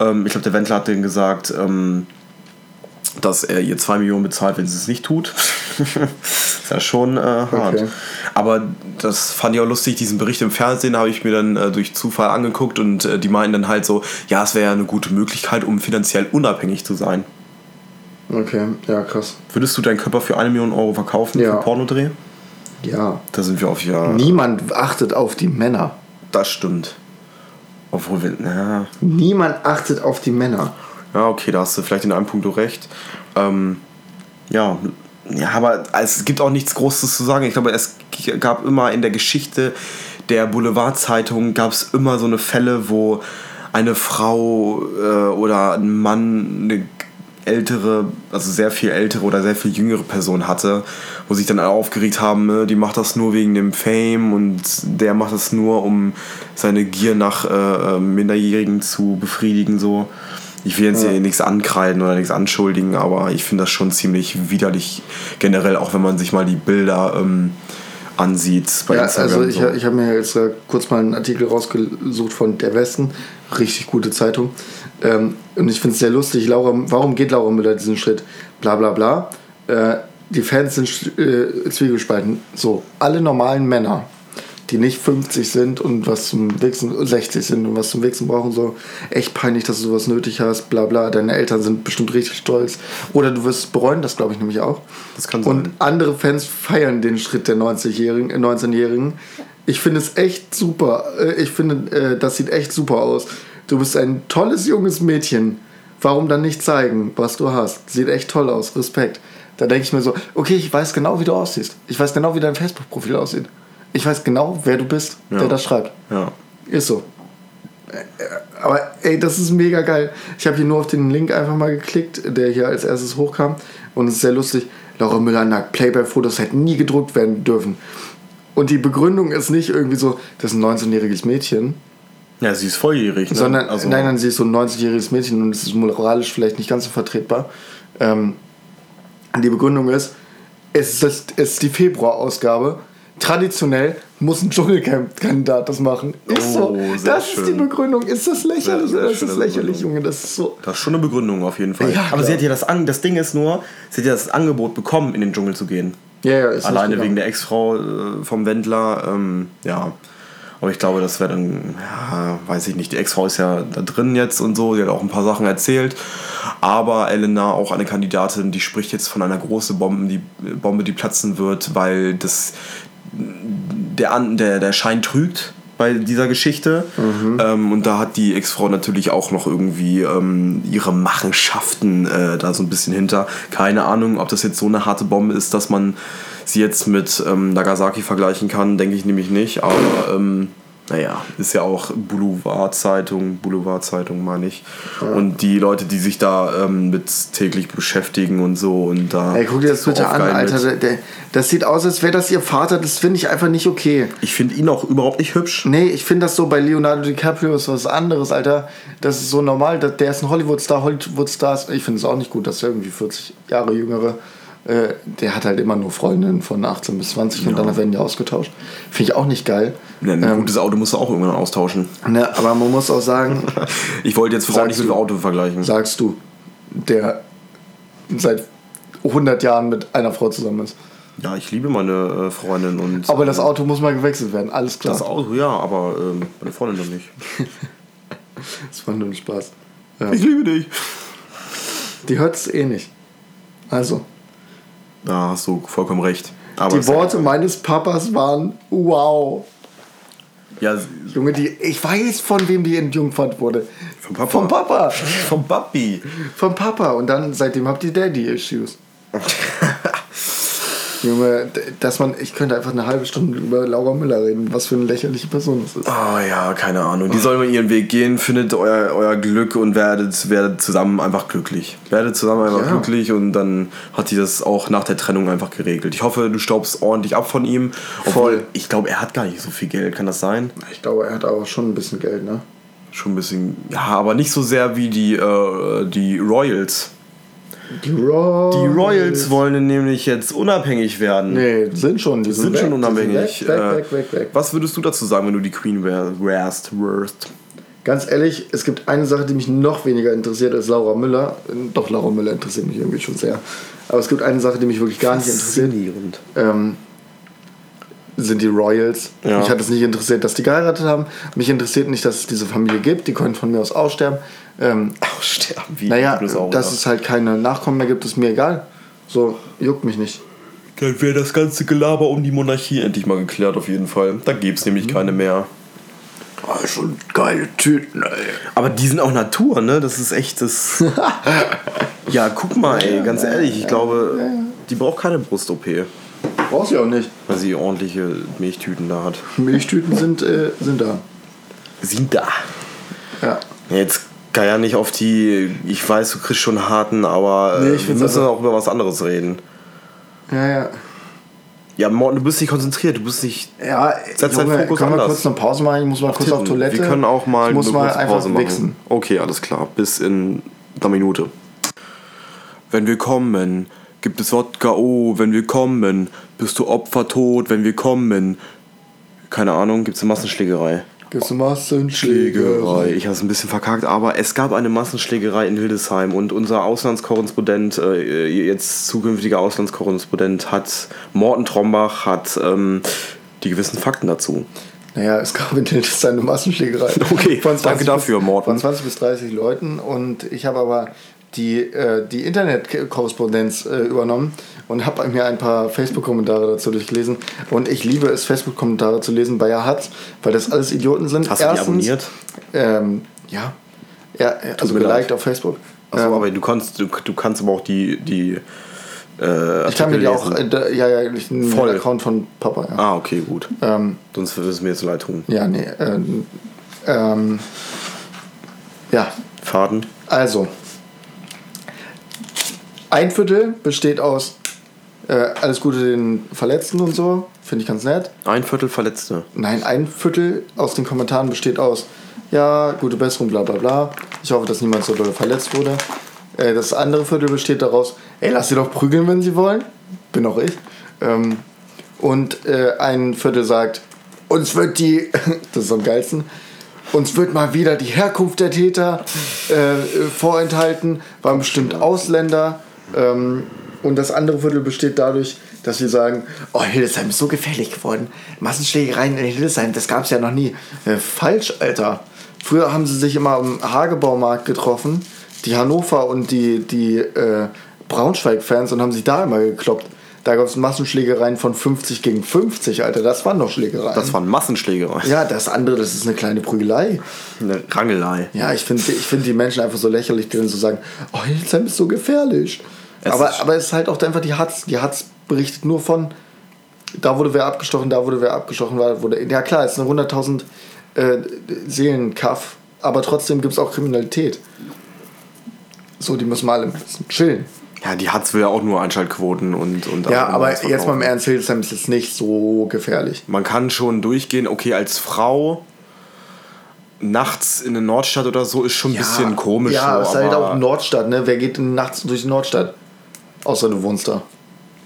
Ähm, ich glaube, der Wendler hat denen gesagt, ähm, dass er ihr zwei Millionen bezahlt, wenn sie es nicht tut. (laughs) ist ja schon äh, hart. Okay. Aber das fand ich auch lustig, diesen Bericht im Fernsehen habe ich mir dann äh, durch Zufall angeguckt und äh, die meinten dann halt so, ja, es wäre ja eine gute Möglichkeit, um finanziell unabhängig zu sein. Okay, ja, krass. Würdest du deinen Körper für eine Million Euro verkaufen Ja. für Pornodreh? Ja. Da sind wir auf ja. Niemand achtet auf die Männer. Das stimmt. Obwohl wir. Na, Niemand achtet auf die Männer. Ja, okay, da hast du vielleicht in einem Punkt recht. Ähm, ja, ja, aber es gibt auch nichts Großes zu sagen. Ich glaube, es gab immer in der Geschichte der Boulevardzeitung gab es immer so eine Fälle, wo eine Frau äh, oder ein Mann eine ältere, also sehr viel ältere oder sehr viel jüngere Person hatte, wo sich dann alle aufgeregt haben, ne, die macht das nur wegen dem Fame und der macht das nur, um seine Gier nach äh, äh, Minderjährigen zu befriedigen. So. Ich will jetzt hier nichts ankreiden oder nichts anschuldigen, aber ich finde das schon ziemlich widerlich generell, auch wenn man sich mal die Bilder ähm, ansieht bei Ja, Instagram. also ich, so. ich habe mir jetzt äh, kurz mal einen Artikel rausgesucht von Der Westen. Richtig gute Zeitung. Ähm, und ich finde es sehr lustig. Laura, warum geht Laura Müller diesen Schritt? Bla bla bla. Äh, die Fans sind äh, zwiegespalten. So, alle normalen Männer, die nicht 50 sind und was zum Wichsen, 60 sind und was zum Wichsen brauchen, so echt peinlich, dass du sowas nötig hast, bla bla. Deine Eltern sind bestimmt richtig stolz. Oder du wirst bereuen, das glaube ich nämlich auch. Das kann Und sein. andere Fans feiern den Schritt der 90-Jährigen, äh, 19-Jährigen. Ich finde es echt super. Äh, Ich finde, äh, das sieht echt super aus. Du bist ein tolles junges Mädchen. Warum dann nicht zeigen, was du hast? Sieht echt toll aus. Respekt. Da denke ich mir so, okay, ich weiß genau, wie du aussiehst. Ich weiß genau, wie dein Facebook-Profil aussieht. Ich weiß genau, wer du bist, Ja. der das schreibt. ja. Ist so. Aber ey, das ist mega geil. Ich habe hier nur auf den Link einfach mal geklickt, der hier als erstes hochkam. Und es ist sehr lustig. Laura Müller nackt. Playboy-Fotos hätten nie gedruckt werden dürfen. Und die Begründung ist nicht irgendwie so, das ist ein 19-jähriges Mädchen, ja, sie ist volljährig. Ne? sondern also, nein, nein, sie ist so ein 90-jähriges Mädchen und es ist moralisch vielleicht nicht ganz so vertretbar. Ähm, die Begründung ist, es ist, es ist die Februar-Ausgabe. Traditionell muss ein Dschungelcamp-Kandidat das machen. Ist so. Oh, sehr Das ist die schön. Begründung. Ist das lächerlich Sehr, sehr oder ist das lächerlich. Junge? Das ist so. Das ist schon eine Begründung auf jeden Fall. Ja, Aber sie hat ja das An das Ding ist nur, sie hat ja das Angebot bekommen, in den Dschungel zu gehen. Ja, ja, ist Alleine wegen der Ex-Frau äh, vom Wendler. Ähm, ja. Aber ich glaube, das wäre dann, ja, weiß ich nicht. Die Ex-Frau ist ja da drin jetzt und so. Sie hat auch ein paar Sachen erzählt. Aber Elena, auch eine Kandidatin, die spricht jetzt von einer großen Bombe, die Bombe, die platzen wird, weil das der, der, der Schein trügt bei dieser Geschichte. Ähm, und da hat die Ex-Frau natürlich auch noch irgendwie ähm, ihre Machenschaften äh, da so ein bisschen hinter. Keine Ahnung, ob das jetzt so eine harte Bombe ist, dass man sie jetzt mit ähm, Nagasaki vergleichen kann, denke ich nämlich nicht. Aber ähm, naja, ist ja auch Boulevardzeitung, Boulevardzeitung meine ich. Und die Leute, die sich da ähm, mit täglich beschäftigen und so und da. Ey, guck dir das bitte an, Alter. Der, der, das sieht aus, als wäre das ihr Vater. Das finde ich einfach nicht okay. Ich finde ihn auch überhaupt nicht hübsch. Nee, ich finde das so bei Leonardo DiCaprio ist was anderes, Alter. Das ist so normal. Der der ist ein Hollywood-Star, Hollywood-Stars. Ich finde es auch nicht gut, dass der irgendwie 40 Jahre jüngere. Äh, der hat halt immer nur Freundinnen von 18 bis 20 und dann werden die ausgetauscht. Finde ich auch nicht geil. Ja, Ein Ähm, gutes Auto musst du auch irgendwann austauschen. ne, aber man muss auch sagen, (laughs) Ich wollte jetzt Frau Sagst nicht mit dem Auto vergleichen. sagst du, der seit 100 Jahren mit einer Frau zusammen ist. Ja, ich liebe meine äh, Freundin und. Aber das Auto muss mal gewechselt werden, alles klar. Das Auto, ja, aber ähm, meine Freundin noch nicht. (laughs) Das war nur ein Spaß. Ja. Ich liebe dich. Die hört es eh nicht. Also, Da hast du vollkommen recht. Aber die Worte meines Papas waren wow. Ja, Junge, die, ich weiß, von wem die entjungfert wurde. Vom Papa. Vom Papa. vom Papi. Vom Papa. Und dann, seitdem habt ihr Daddy-Issues. (laughs) Junge, dass man, ich könnte einfach eine halbe Stunde über Laura Müller reden, was für eine lächerliche Person das ist. Ah ja, keine Ahnung. Die sollen mal ihren Weg gehen, findet euer, euer Glück und werdet, werdet zusammen einfach glücklich. Werdet zusammen einfach Ja. glücklich und dann hat die das auch nach der Trennung einfach geregelt. Ich hoffe, du staubst ordentlich ab von ihm. Voll. Ich glaube, er hat gar nicht so viel Geld. Kann das sein? Ich glaube, er hat aber schon ein bisschen Geld, ne? Schon ein bisschen. Ja, aber nicht so sehr wie die, äh, die Royals. Die Royals. Die Royals wollen nämlich jetzt unabhängig werden. Nee, sind schon. Die sind weg, schon die sind unabhängig. Weg, weg, Äh, weg, weg, weg. Was würdest du dazu sagen, wenn du die Queen wär- wärst? wärst? Ganz ehrlich, es gibt eine Sache, die mich noch weniger interessiert als Laura Müller. Doch, Laura Müller interessiert mich irgendwie schon sehr. Aber es gibt eine Sache, die mich wirklich gar nicht interessiert. Faszinierend. Ähm, sind die Royals. Ja. Mich hat es nicht interessiert, dass die geheiratet haben. Mich interessiert nicht, dass es diese Familie gibt. Die können von mir aus aussterben. Ähm, (laughs) Aussterben, wie naja, du das auch dass es halt keine Nachkommen mehr gibt, ist mir egal. So, juckt mich nicht. Dann wäre das ganze Gelaber um die Monarchie endlich mal geklärt, auf jeden Fall. Da gäbe es nämlich keine mehr. Oh, schon geile Tüten, ey. Aber die sind auch Natur, ne? Das ist echt das. (laughs) ja, guck mal, ey, ganz ehrlich, ich glaube, die braucht keine Brust-OP, Brauchst du auch nicht. weil sie ordentliche Milchtüten da hat. Milchtüten sind, äh, sind da. Sind da. Ja. Jetzt ja nicht auf die. Ich weiß, du kriegst schon harten, aber Nee, äh, ich wir müssen auch über was anderes reden. Ja, ja. Ja, Morten, du bist nicht konzentriert, du bist nicht. Ja, Setz deinen Junge, Fokus können wir anders. kurz eine Pause machen? Ich muss mal kurz auf. Toilette. Wir können auch mal ich muss eine mal kurze einfach Pause machen. wichsen. Okay, alles klar. Bis in einer Minute. Wenn wir kommen, gibt es Wodka, oh, wenn wir kommen, bist du Opfer tot, wenn wir kommen. Keine Ahnung, gibt es eine Massenschlägerei? Gibt's eine Massenschlägerei? Ich habe es ein bisschen verkackt, aber es gab eine Massenschlägerei in Hildesheim und unser Auslandskorrespondent, äh, jetzt zukünftiger Auslandskorrespondent, hat Morten Trombach, hat ähm, die gewissen Fakten dazu. Naja, es gab in Hildesheim eine Massenschlägerei. (laughs) Okay, danke dafür, Morten. Von 20 bis 30 Leuten und ich habe aber die, äh, die Internetkorrespondenz äh, übernommen und habe mir ein paar Facebook-Kommentare dazu durchgelesen. Und ich liebe es, Facebook-Kommentare zu lesen bei Hatz, weil das alles Idioten sind. Hast du die abonniert? Ähm, ja. ja. Also mir leid. geliked auf Facebook. Achso, Ähm, aber du kannst, du, du kannst aber auch die, die äh, ich kann mir die auch, äh, ja, ja, ich einen Voll. Account von Papa, ja. Ah, okay, gut. Ähm, Sonst würde es mir jetzt leid tun. ja, nee, ähm, ähm, ja, Faden? also, ein Viertel besteht aus äh, alles Gute den Verletzten und so, finde ich ganz nett. Ein Viertel Verletzte. Nein, ein Viertel aus den Kommentaren besteht aus, ja, gute Besserung, bla bla bla. Ich hoffe, dass niemand so doll verletzt wurde. Äh, das andere Viertel besteht daraus, ey, lass sie doch prügeln, wenn sie wollen. Bin auch ich. Ähm, und äh, ein Viertel sagt, uns wird die, (laughs) das ist am geilsten, uns wird mal wieder die Herkunft der Täter äh, vorenthalten, waren bestimmt Ausländer. Ähm, und das andere Viertel besteht dadurch, dass wir sagen, oh, Hildesheim ist so gefährlich geworden. Massenschlägereien in Hildesheim, das gab es ja noch nie. Äh, falsch, Alter. Früher haben sie sich immer am Hagebaumarkt getroffen, die Hannover und die, die äh, Braunschweig-Fans und haben sich da immer gekloppt. Da gab es Massenschlägereien von 50 gegen 50, Alter. Das waren doch Schlägereien. Das waren Massenschlägereien. ja, das andere, das ist eine kleine Prügelei. Eine Rangelei. Ja, ich finde ich find die Menschen einfach so lächerlich, die dann so sagen, oh, Hildesheim ist so gefährlich. Es aber, aber es ist halt auch einfach die Hatz. Die Hatz berichtet nur von, da wurde wer abgestochen, da wurde wer abgestochen, da wurde, ja klar, es ist eine 100.000 äh, Seelenkaff, aber trotzdem gibt es auch Kriminalität. So, die müssen mal alle chillen. Ja, die Hatz will ja auch nur Einschaltquoten und. und Ja, aber jetzt mal im. Ernst, Hildesheim ist jetzt nicht so gefährlich. Man kann schon durchgehen, okay, als Frau nachts in eine Nordstadt oder so ist schon ein bisschen komisch. Ja, so, ist halt auch Nordstadt, ne? Wer geht denn nachts durch die Nordstadt? Außer du wohnst da.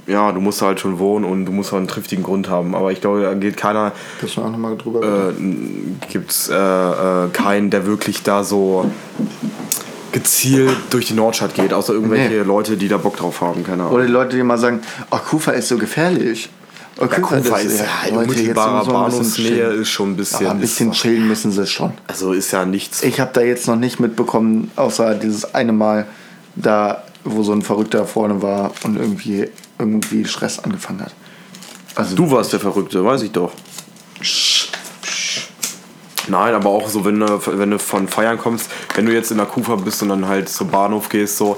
Ja, du musst halt schon wohnen und du musst auch einen triftigen Grund haben. Aber ich glaube, da geht keiner, Gibst du auch nochmal drüber? äh, gibt's äh, äh, keinen, der wirklich da so gezielt durch die Nordstadt geht, außer irgendwelche Nee. Leute, die da Bock drauf haben, keine Ahnung. Oder die Leute, die mal sagen, ach, Kufa ist so gefährlich. Oh, Ja, Kufa ist ja, Leute, jetzt unmittelbarer müssen wir ein bisschen Bahnhofsnähe ist schon ein bisschen. Aber ein bisschen ist, chillen müssen sie schon. also ist ja nichts. Ich habe da jetzt noch nicht mitbekommen, außer dieses eine Mal, da, wo so ein Verrückter vorne war und irgendwie, irgendwie Stress angefangen hat. Also, Du warst der Verrückte, weiß ich doch. Nein, aber auch so, wenn du, wenn du von Feiern kommst, wenn du jetzt in der Kufa bist und dann halt zum Bahnhof gehst, so,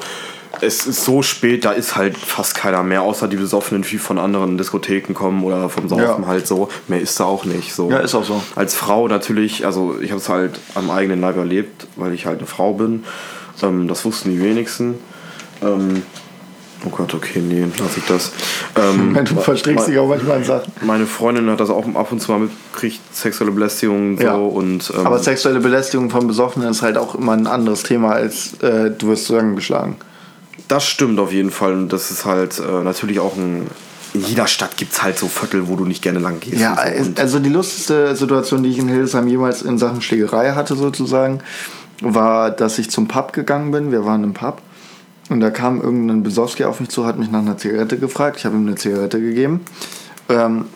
es ist so spät, da ist halt fast keiner mehr, außer die Besoffenen, die von anderen Diskotheken kommen oder vom Saufen Ja. halt so. Mehr ist da auch nicht. So. Ja, ist auch so. Als Frau natürlich, also ich habe es halt am eigenen Leib erlebt, weil ich halt eine Frau bin. Ähm, das wussten die wenigsten. Ähm, oh Gott, okay, nee, lass ich das. Ähm, (laughs) du verstrickst dich auch manchmal in Sachen. meine Freundin hat das auch ab und zu mal mitgekriegt, sexuelle Belästigung und so. Ja. Und, ähm, Aber sexuelle Belästigung von Besoffenen ist halt auch immer ein anderes Thema als äh, du wirst zusammengeschlagen. das stimmt auf jeden Fall. Und das ist halt äh, natürlich auch ein. In jeder Stadt gibt es halt so Viertel, wo du nicht gerne lang gehst. Ja, so. also die lustigste Situation, die ich in Hildesheim jemals in Sachen Schlägerei hatte, sozusagen, war, dass ich zum Pub gegangen bin. Wir waren im Pub und da kam irgendein Besowski auf mich zu, hat mich nach einer Zigarette gefragt. Ich habe ihm eine Zigarette gegeben. Ähm,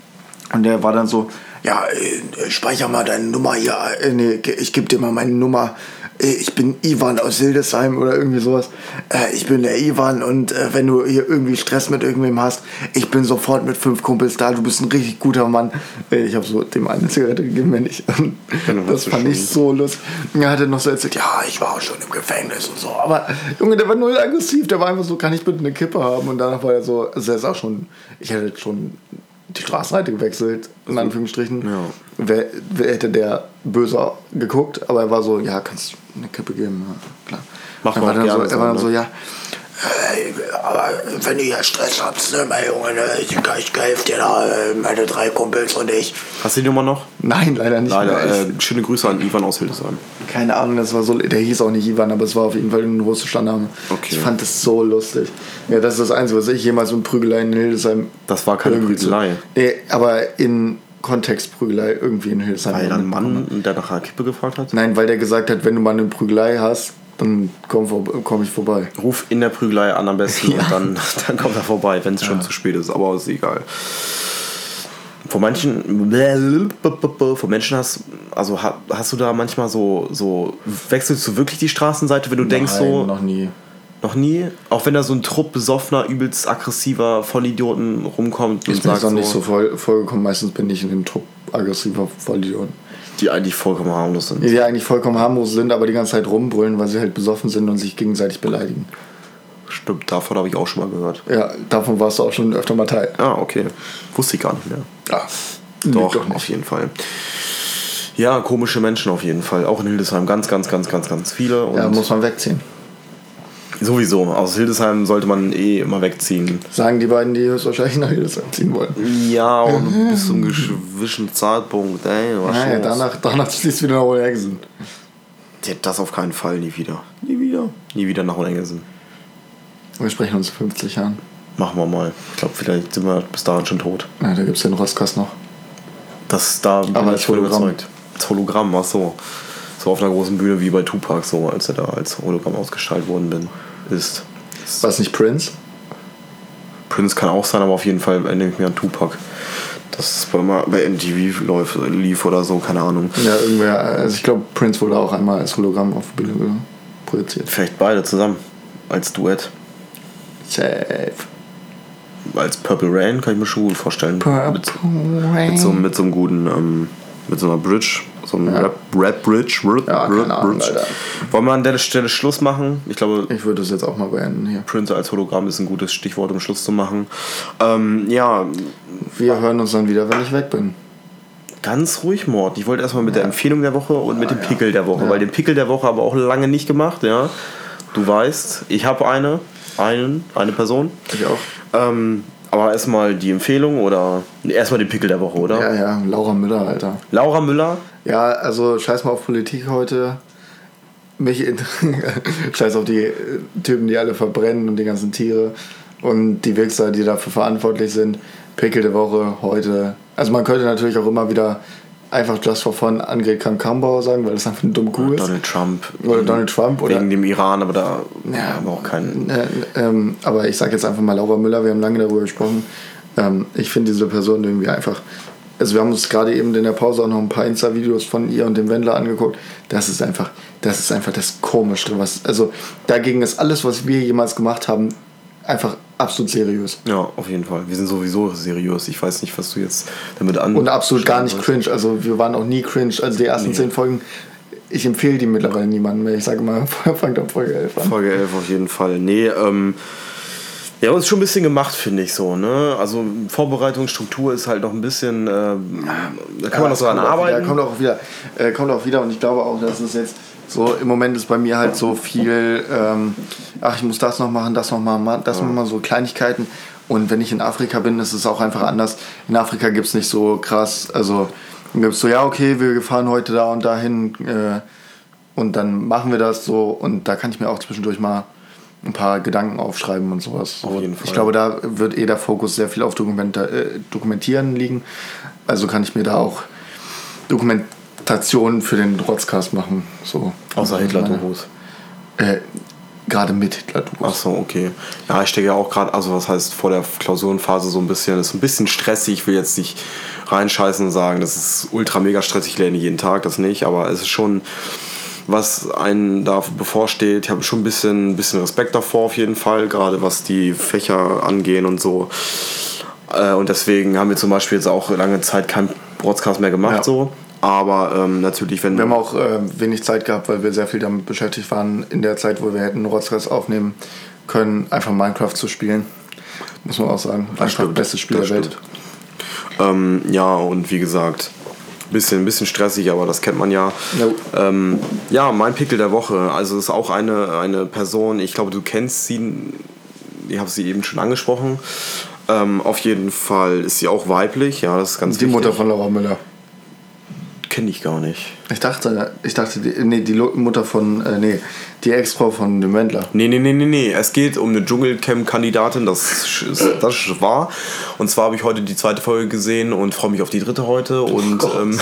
und der war dann so, ja, äh, speicher mal deine Nummer hier. Äh, nee, ich gebe dir mal meine Nummer. Äh, Ich bin Ivan aus Hildesheim oder irgendwie sowas. Äh, Ich bin der Ivan und äh, wenn du hier irgendwie Stress mit irgendwem hast, ich bin sofort mit fünf Kumpels da. Du bist ein richtig guter Mann. Äh, Ich habe so dem eine Zigarette gegeben, wenn ich. (laughs) Das fand schon- ich so lustig. Er hat dann noch so erzählt, ja, ich war auch schon im Gefängnis und so. Aber Junge, der war null aggressiv. Der war einfach so, kann ich bitte eine Kippe haben? Und danach war er so, also er ist auch schon, ich hätte schon die Straßenseite gewechselt, in Anführungsstrichen. Ja. Wer, wer hätte der böser geguckt, aber er war so, ja, kannst du eine Kippe geben? Ja, klar. Macht er man war dann, so, er war dann so, ne? ja, aber wenn du hier Stress hast, ne, mein Junge, ne, ich, ich helfe dir da, äh, meine drei Kumpels und ich. Hast du die Nummer noch? Nein, leider nicht. Leider. Äh, schöne Grüße an Ivan aus Hildesheim. Keine Ahnung, das war so, der hieß auch nicht Ivan, aber es war auf jeden Fall ein russischer Name. Okay. Ich fand das so lustig. Ja, das ist das Einzige, was ich jemals mit Prügelei in Hildesheim. Das war keine Prügelei. Nee, aber in Kontext Prügelei irgendwie in Hildesheim. Weil dann ein. Mann, der nach einer Kippe gefragt hat? Nein, weil der gesagt hat, wenn du mal eine Prügelei hast, dann komm, vor- komm ich vorbei. Ruf in der Prügelei an am besten (laughs) Ja. und dann, dann kommt er vorbei, wenn es schon zu spät ist. Aber ist egal. Von manchen, von Menschen hast, also ha- hast du da manchmal so, so, wechselst du wirklich die Straßenseite, wenn du denkst so, noch nie. noch nie? Auch wenn da so ein Trupp besoffener, übelst aggressiver Vollidioten rumkommt und Ich bin jetzt auch nicht so, so voll, vollgekommen. Meistens bin ich in dem Trupp aggressiver Vollidioten. Die eigentlich vollkommen harmlos sind. Die eigentlich vollkommen harmlos sind, aber die ganze Zeit rumbrüllen, weil sie halt besoffen sind und sich gegenseitig beleidigen. Stimmt, davon habe ich auch schon mal gehört. Ja, davon warst du auch schon öfter mal Teil. Ah, okay. Wusste ich gar nicht mehr. Ja, Doch, doch auf jeden Fall. Ja, komische Menschen auf jeden Fall. Auch in Hildesheim ganz, ganz, ganz, ganz, ganz viele. Und Ja, muss man wegziehen. Sowieso. Aus Hildesheim sollte man eh immer wegziehen. Sagen die beiden, die höchstwahrscheinlich nach Hildesheim ziehen wollen. Ja, und bis zum gewissen Zeitpunkt, ey, was Naja, los? danach, danach ziehst du wieder nach. Ja, Das auf keinen Fall, nie wieder. Nie wieder. Nie wieder nach Unengelsen. Wir sprechen uns in 50 Jahren. Machen wir mal. Ich glaube, vielleicht sind wir bis dahin schon tot. Na, da gibt es den Rostkast noch. Das da bin Aber ich als von Hologramm. überzeugt. Als Hologramm, ach so. So auf einer großen Bühne wie bei Tupac, so als er da als Hologramm ausgestrahlt worden bin, ist. War es nicht Prince? Prince kann auch sein, aber auf jeden Fall erinnere ich mich an Tupac. Das bei, mal bei MTV läuft, lief oder so, keine Ahnung. Ja, irgendwer. Also ich glaube, Prince wurde auch einmal als Hologramm auf Bühne projiziert. Vielleicht beide zusammen. Als Duett. Safe. Als Purple Rain kann ich mir schon gut vorstellen. Purple mit, Rain. mit, so, mit so einem guten, ähm, mit so einer Bridge. So einem Ja. Rap, Rap Bridge. Rap, Ja, Rap keine Ahnung, Bridge. Alter. Wollen wir an der Stelle Schluss machen? Ich glaube, Ich würde das jetzt auch mal beenden hier. Prince als Hologramm ist ein gutes Stichwort, um Schluss zu machen. Ähm, ja, Wir hören uns dann wieder, wenn ich weg bin. Ganz ruhig, Mord. Ich wollte erstmal mit der Empfehlung der Woche und mit dem Pickel der Woche, weil den Pickel der Woche aber auch lange nicht gemacht, ja. Du weißt, ich habe eine, einen, eine Person. Ich auch. Ähm, aber erstmal die Empfehlung oder erstmal den Pickel der Woche, oder? Ja, ja, Laura Müller, Alter. Laura Müller, Ja, also scheiß mal auf Politik heute. Mich (laughs) scheiß auf die äh, Typen, die alle verbrennen und die ganzen Tiere und die Wichser, die dafür verantwortlich sind. Pickel der Woche heute. Also man könnte natürlich auch immer wieder einfach just for fun Annegret Kramp-Karrenbauer sagen, weil das einfach ein dumm cool ist. Donald Trump. Oder Donald Trump oder Wegen dem Iran, aber da Ja. haben wir auch keinen. Äh, ähm, aber ich sage jetzt einfach mal Laura Müller, wir haben lange darüber gesprochen. Ähm, ich finde diese Person irgendwie einfach. Also wir haben uns gerade eben in der Pause auch noch ein paar Insta-Videos von ihr und dem Wendler angeguckt. Das ist einfach, das ist einfach das Komischste, was. Also dagegen ist alles, was wir jemals gemacht haben, einfach absolut seriös. Ja, auf jeden Fall. Wir sind sowieso seriös. Ich weiß nicht, was du jetzt damit an. Und absolut gar nicht cringe. Also wir waren auch nie cringe. Also die ersten zehn Folgen, ich empfehle die mittlerweile niemandem mehr. Ich sage mal, fangt ab Folge 11 an. Folge 11 auf jeden Fall. Nee, ähm. Ja, uns schon ein bisschen gemacht, finde ich so, ne? Also Vorbereitungsstruktur ist halt noch ein bisschen, äh, da kann man noch so dran kommt auch wieder, arbeiten. kommt auch wieder, äh, kommt auch wieder und ich glaube auch, dass es jetzt so im Moment ist bei mir halt so viel, ähm, ach ich muss das noch machen, das noch mal, ma- das noch mal so Kleinigkeiten und wenn ich in Afrika bin, ist es auch einfach anders. In Afrika gibt es nicht so krass, also gibt es so, ja okay, wir fahren heute da und dahin äh, und dann machen wir das so und da kann ich mir auch zwischendurch mal ein paar Gedanken aufschreiben und sowas. So, Auf jeden Fall. Ich glaube, da wird eh der Fokus sehr viel auf Dokumenta äh, Dokumentieren liegen. Also kann ich mir da auch Dokumentationen für den Rotzcast machen. So. Außer Also Hitler-Dokus. Äh, Gerade mit Hitler-Dokus. Ach so, okay. Ja, ich stecke ja auch gerade, also was heißt vor der Klausurenphase so ein bisschen, ist ein bisschen stressig. Ich will jetzt nicht reinscheißen und sagen, das ist ultra mega stressig, ich lerne jeden Tag, das nicht, aber es ist schon, was einen da bevorsteht. Ich habe schon ein bisschen, bisschen Respekt davor auf jeden Fall, gerade was die Fächer angehen und so. Äh, Und deswegen haben wir zum Beispiel jetzt auch lange Zeit keinen Broadcast mehr gemacht, Ja. so. Aber ähm, natürlich, wenn Wir haben auch äh, wenig Zeit gehabt, weil wir sehr viel damit beschäftigt waren, in der Zeit, wo wir hätten Rotzcast aufnehmen können, einfach Minecraft zu spielen. Muss man auch sagen. Einfach stimmt, bestes Spiel das der Welt. Ähm, ja, und wie gesagt, bisschen, bisschen stressig, aber das kennt man ja. Jo. Ähm, ja, mein Pickel der Woche. Also ist auch eine, eine Person, ich glaube, du kennst sie, ich habe sie eben schon angesprochen. Ähm, auf jeden Fall ist sie auch weiblich, ja, das ist ganz Die wichtig. Mutter von Laura Müller. Kenne ich gar nicht. Ich dachte, ich dachte, die, nee, die Mutter von, äh, nee, die Ex-Frau von dem Wendler. Nee, nee, nee, nee, nee. Es geht um eine Dschungelcamp-Kandidatin, das, ist- das (laughs) ist wahr. Und zwar habe ich heute die zweite Folge gesehen und freue mich auf die dritte heute. Und Gott. ähm,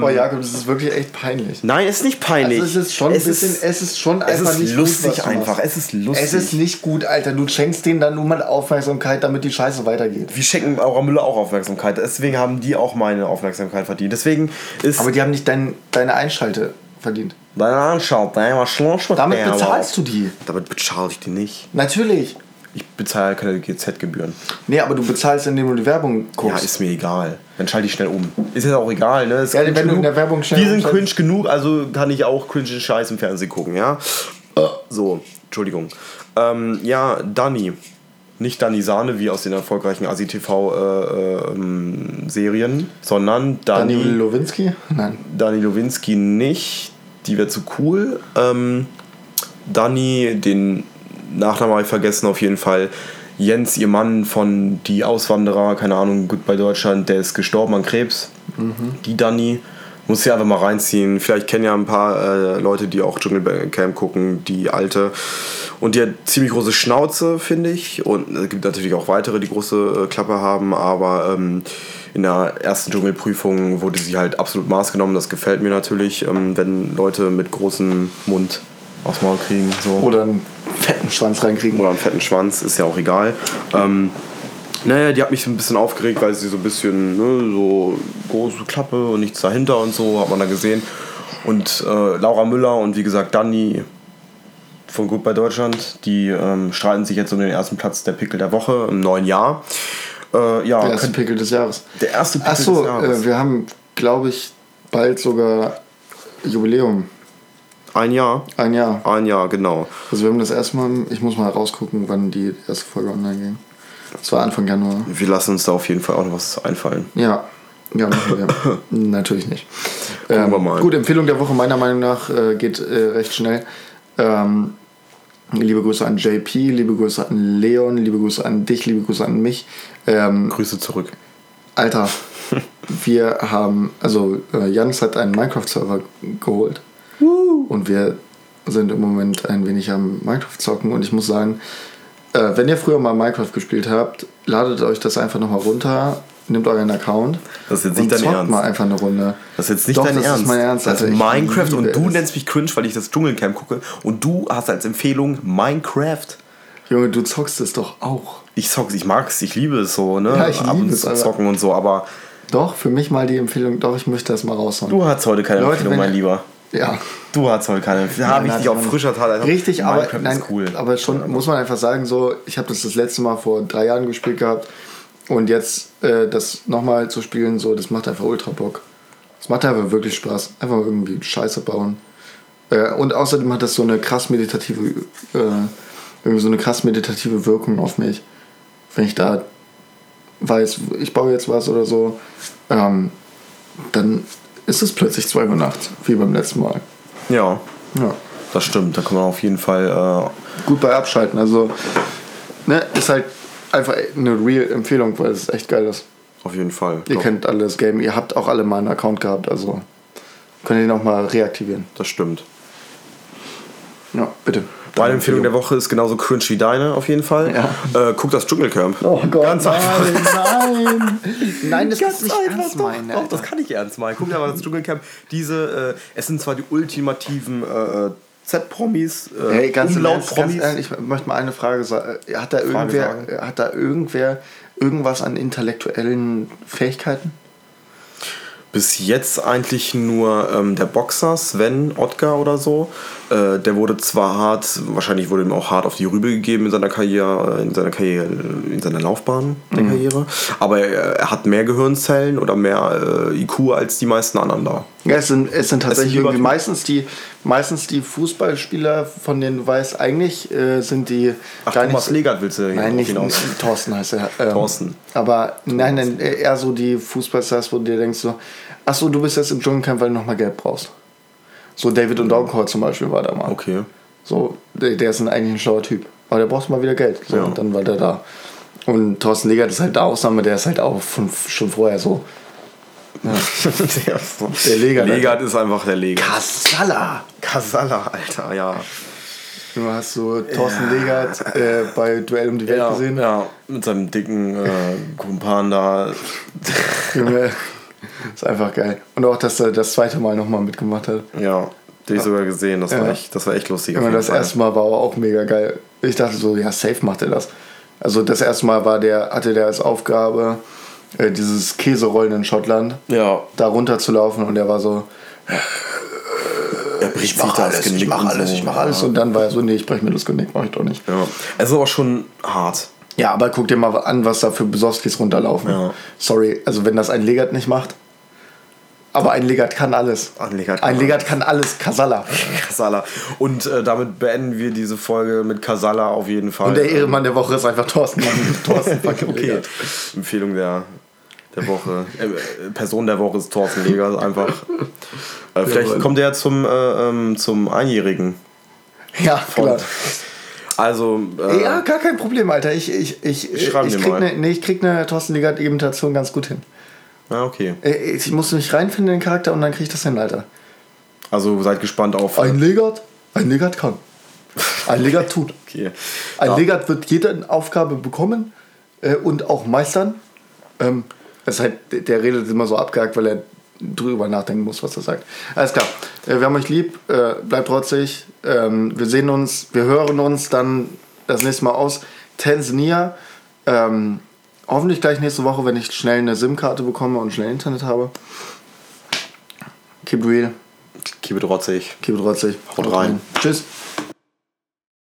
Boah, (laughs) Jakob, das ist wirklich echt peinlich. nein, es ist nicht peinlich. Also es ist schon ein Es bisschen, ist- es ist schon es einfach ist nicht lustig gut, einfach. Es ist lustig. Es ist nicht gut, Alter. Du schenkst denen dann nur mal Aufmerksamkeit, damit die Scheiße weitergeht. Wir schenken Aura Müller auch Aufmerksamkeit. Deswegen haben die auch meine Aufmerksamkeit verdient. Deswegen ist Aber die haben nicht dein, deine Einschalte verdient. deine Anschau, dein Schloss mit Damit bezahlst du die. Damit bezahle ich die nicht. Natürlich. Ich bezahle keine GZ-Gebühren. Nee, aber du bezahlst, indem du die Werbung Ja, guckst. ist mir egal. Dann schalte ich schnell um. Ist jetzt auch egal, ne? Ist Ja, wenn du in genug. der Werbung schnell Die sind cringe genug, also kann ich auch cringe Scheiß im Fernsehen gucken, ja? So, Entschuldigung. Ähm, ja, Dani. Nicht Dani Sahne, wie aus den erfolgreichen ASI-TV-Serien, sondern Dani Dani, Lowinski? Nein. Dani Lowinski nicht. Die wäre zu cool. Ähm, Dani, den Nachnamen habe ich vergessen, auf jeden Fall. Jens, ihr Mann von Die Auswanderer, keine Ahnung, gut bei Deutschland, der ist gestorben an Krebs. Die Dani. Muss sie einfach mal reinziehen. Vielleicht kennen ja ein paar äh, Leute, die auch Dschungelcamp gucken, die alte. Und die hat ziemlich große Schnauze, finde ich. Und es gibt natürlich auch weitere, die große äh, Klappe haben. Aber ähm, in der ersten Dschungelprüfung wurde sie halt absolut Maß genommen. Das gefällt mir natürlich, ähm, wenn Leute mit großem Mund aufs Maul kriegen. So. Oder einen fetten Schwanz reinkriegen. Oder einen fetten Schwanz, ist ja auch egal. Ähm, naja, die hat mich ein bisschen aufgeregt, weil sie so ein bisschen ne, so große Klappe und nichts dahinter und so, hat man da gesehen. Und äh, Laura Müller und wie gesagt Dani von Gut bei Deutschland, die ähm, streiten sich jetzt um den ersten Platz der Pickel der Woche im neuen Jahr. Äh, ja, Der erste könnt- Pickel des Jahres. der erste Pickel Achso, des Jahres. äh, wir haben, glaube ich, bald sogar Jubiläum. Ein Jahr. Ein Jahr. Ein Jahr, genau. Also wir haben das erstmal, ich muss mal rausgucken, wann die erste Folge online ging. Das war Anfang Januar. Wir lassen uns da auf jeden Fall auch noch was einfallen. Ja. Ja. (laughs) Natürlich nicht. Gucken Ähm, wir mal. Gut, Empfehlung der Woche meiner Meinung nach äh, geht äh, recht schnell. Ähm, liebe Grüße an JP, liebe Grüße an Leon, liebe Grüße an dich, liebe Grüße an mich. Ähm, Grüße zurück. Alter, wir haben, also äh, Jans hat einen Minecraft-Server geholt. Und wir sind im Moment ein wenig am Minecraft zocken. Und ich muss sagen, äh, wenn ihr früher mal Minecraft gespielt habt, ladet euch das einfach nochmal runter, nehmt euren Account. Das ist jetzt nicht und dein zockt Ernst. mal einfach eine Runde. Das ist jetzt nicht Doch, dein das Ernst. ist mein Ernst. Das ist Alter. Ich Minecraft und du es. nennst mich cringe, weil ich das Dschungelcamp gucke. Und du hast als Empfehlung Minecraft. Junge, du zockst es doch auch. Ich zock's, ich mag's, ich liebe es so, ne? Ja, ich Ab liebe und es, zu aber- zocken und so, aber Doch, für mich mal die Empfehlung, doch, ich möchte das mal raushauen. du hast heute keine Leute, Empfehlung, mein Lieber. Ja. Du hast heute keine Empfehlung. Da habe ich Nein, dich auf nein, frischer Tat. einfach- Richtig, aber, Minecraft nein, ist cool. aber schon muss man einfach sagen, so, ich habe das das letzte Mal vor drei Jahren gespielt gehabt und jetzt äh, das nochmal zu spielen, so, das macht einfach ultra Bock. Es macht einfach wirklich Spaß. Einfach irgendwie Scheiße bauen. Äh, und außerdem hat das so eine krass meditative, äh, irgendwie so eine krass meditative Wirkung auf mich. Wenn ich da weiß, ich baue jetzt was oder so, ähm, dann ist es plötzlich 2 Uhr nachts, wie beim letzten Mal. Ja, Ja. das stimmt. Da kann man auf jeden Fall. Äh, gut bei abschalten. Also, ne, ist halt einfach eine real Empfehlung, weil es echt geil ist. auf jeden Fall. Ihr Doch, kennt alle das Game, ihr habt auch alle mal einen Account gehabt, also könnt ihr nochmal reaktivieren. Das stimmt. Ja, bitte. Meine Empfehlung der Woche ist genauso cringe wie deine, auf jeden Fall. Ja. Äh, guck das Dschungelcamp. Oh Gott, Ganz einfach. nein! (laughs) Nein, das Ganz ist nicht einfach, ernst doch, meinen, doch, das kann ich ernst meinen. Guck dir mal das Dschungelcamp. Diese, äh, es sind zwar die ultimativen äh, äh, Z-Promis, äh, Hey, ganz, Ernst, ganz Umlaut-Promis. ehrlich, ich möchte mal eine Frage sagen. Hat da, Frage irgendwer, sagen. hat da irgendwer irgendwas an intellektuellen Fähigkeiten? Bis jetzt eigentlich nur ähm, der Boxer Sven Ottgar oder so. Äh, der wurde zwar hart, wahrscheinlich wurde ihm auch hart auf die Rübe gegeben in seiner Karriere, in seiner Karriere, in seiner Laufbahn der Karriere. Aber er, er hat mehr Gehirnzellen oder mehr äh, IQ als die meisten anderen da. Ja, es sind, es sind tatsächlich lieber irgendwie meistens die, meistens die Fußballspieler, von denen du weißt, eigentlich äh, sind die Ach, gar Thomas nicht. Legert willst du Nein, nicht hinaus. (laughs) Thorsten heißt er. Ähm, Thorsten. Aber nein, nein, eher so die Fußballstars, wo du dir denkst so, ach so, du bist jetzt im Dschungelcamp, weil du nochmal Geld brauchst. So David und Downcourt zum Beispiel war da mal. Okay. So, der, der ist ein, eigentlich ein schlauer Typ. Aber der braucht mal wieder Geld. So, Ja. Und dann war der da. Und Thorsten Legert ist halt eine Ausnahme, der ist halt auch von, schon vorher so. (laughs) der, Der Legert. Legert ist einfach der Legert. Kasala! Kasala, Alter, ja. Du hast so Thorsten Legert äh, bei Duell um die Welt Ja, gesehen. ja, mit seinem dicken äh, Kumpan da. Junge, (laughs) ist einfach geil. Und auch, dass er das zweite Mal nochmal mitgemacht hat. Ja, den ich sogar gesehen. Das, war Ja. echt, das war echt lustig. Jeden das Fall. erste Mal war aber auch mega geil. Ich dachte so, ja, safe macht er das. Also das erste Mal war der, hatte der als Aufgabe, äh, dieses Käserollen in Schottland, Ja, da runter zu laufen und er war so, er bricht ich mach da das alles, ich Genick mach alles, so. ich mach alles. Und dann war er so, nee, ich brech mir das Genick, mach ich doch nicht. Ja, es ist aber schon hart. Ja, aber guck dir mal an, was da für Besowskis runterlaufen. Ja. Sorry, also wenn das ein Legat nicht macht. Aber ein Legat kann alles. Ein Legat kann ein Legat kann alles. Kasala. Kasala. (laughs) Und äh, damit beenden wir diese Folge mit Kasala auf jeden Fall. Und der Ehremann der Woche ist einfach Thorsten. (laughs) Thorsten (laughs) fucking Okay. Legert. Empfehlung der, der Woche. Äh, äh, Person der Woche ist Thorsten Legert einfach. Äh, vielleicht kommt er zum, äh, ähm, zum Einjährigen. Ja, Von- klar. Also, äh, Ja, gar kein Problem, Alter. Ich, ich, ich, ich, ich krieg mal. eine nee, ich krieg eine Thorsten Legert-Imitation ganz gut hin. ja, okay. Äh, Ich muss mich reinfinden in den Charakter und dann krieg ich das hin, Alter. Also seid gespannt auf. Ein Legert, ein Legert kann. Ein Legert tut. (laughs) Okay. Ein Ja. Legat wird jede Aufgabe bekommen äh, und auch meistern. Ähm, das ist halt, der redet immer so abgehakt, weil er drüber nachdenken muss, was er sagt. Alles klar. Äh, wir haben euch lieb. Äh, bleibt trotzig. Ähm, wir sehen uns, wir hören uns dann das nächste Mal aus Tansania. Ähm, hoffentlich gleich nächste Woche, wenn ich schnell eine SIM-Karte bekomme und schnell Internet habe. Keep real. Keep it rotzig. Keep it trotzig. Haut rein. Tschüss.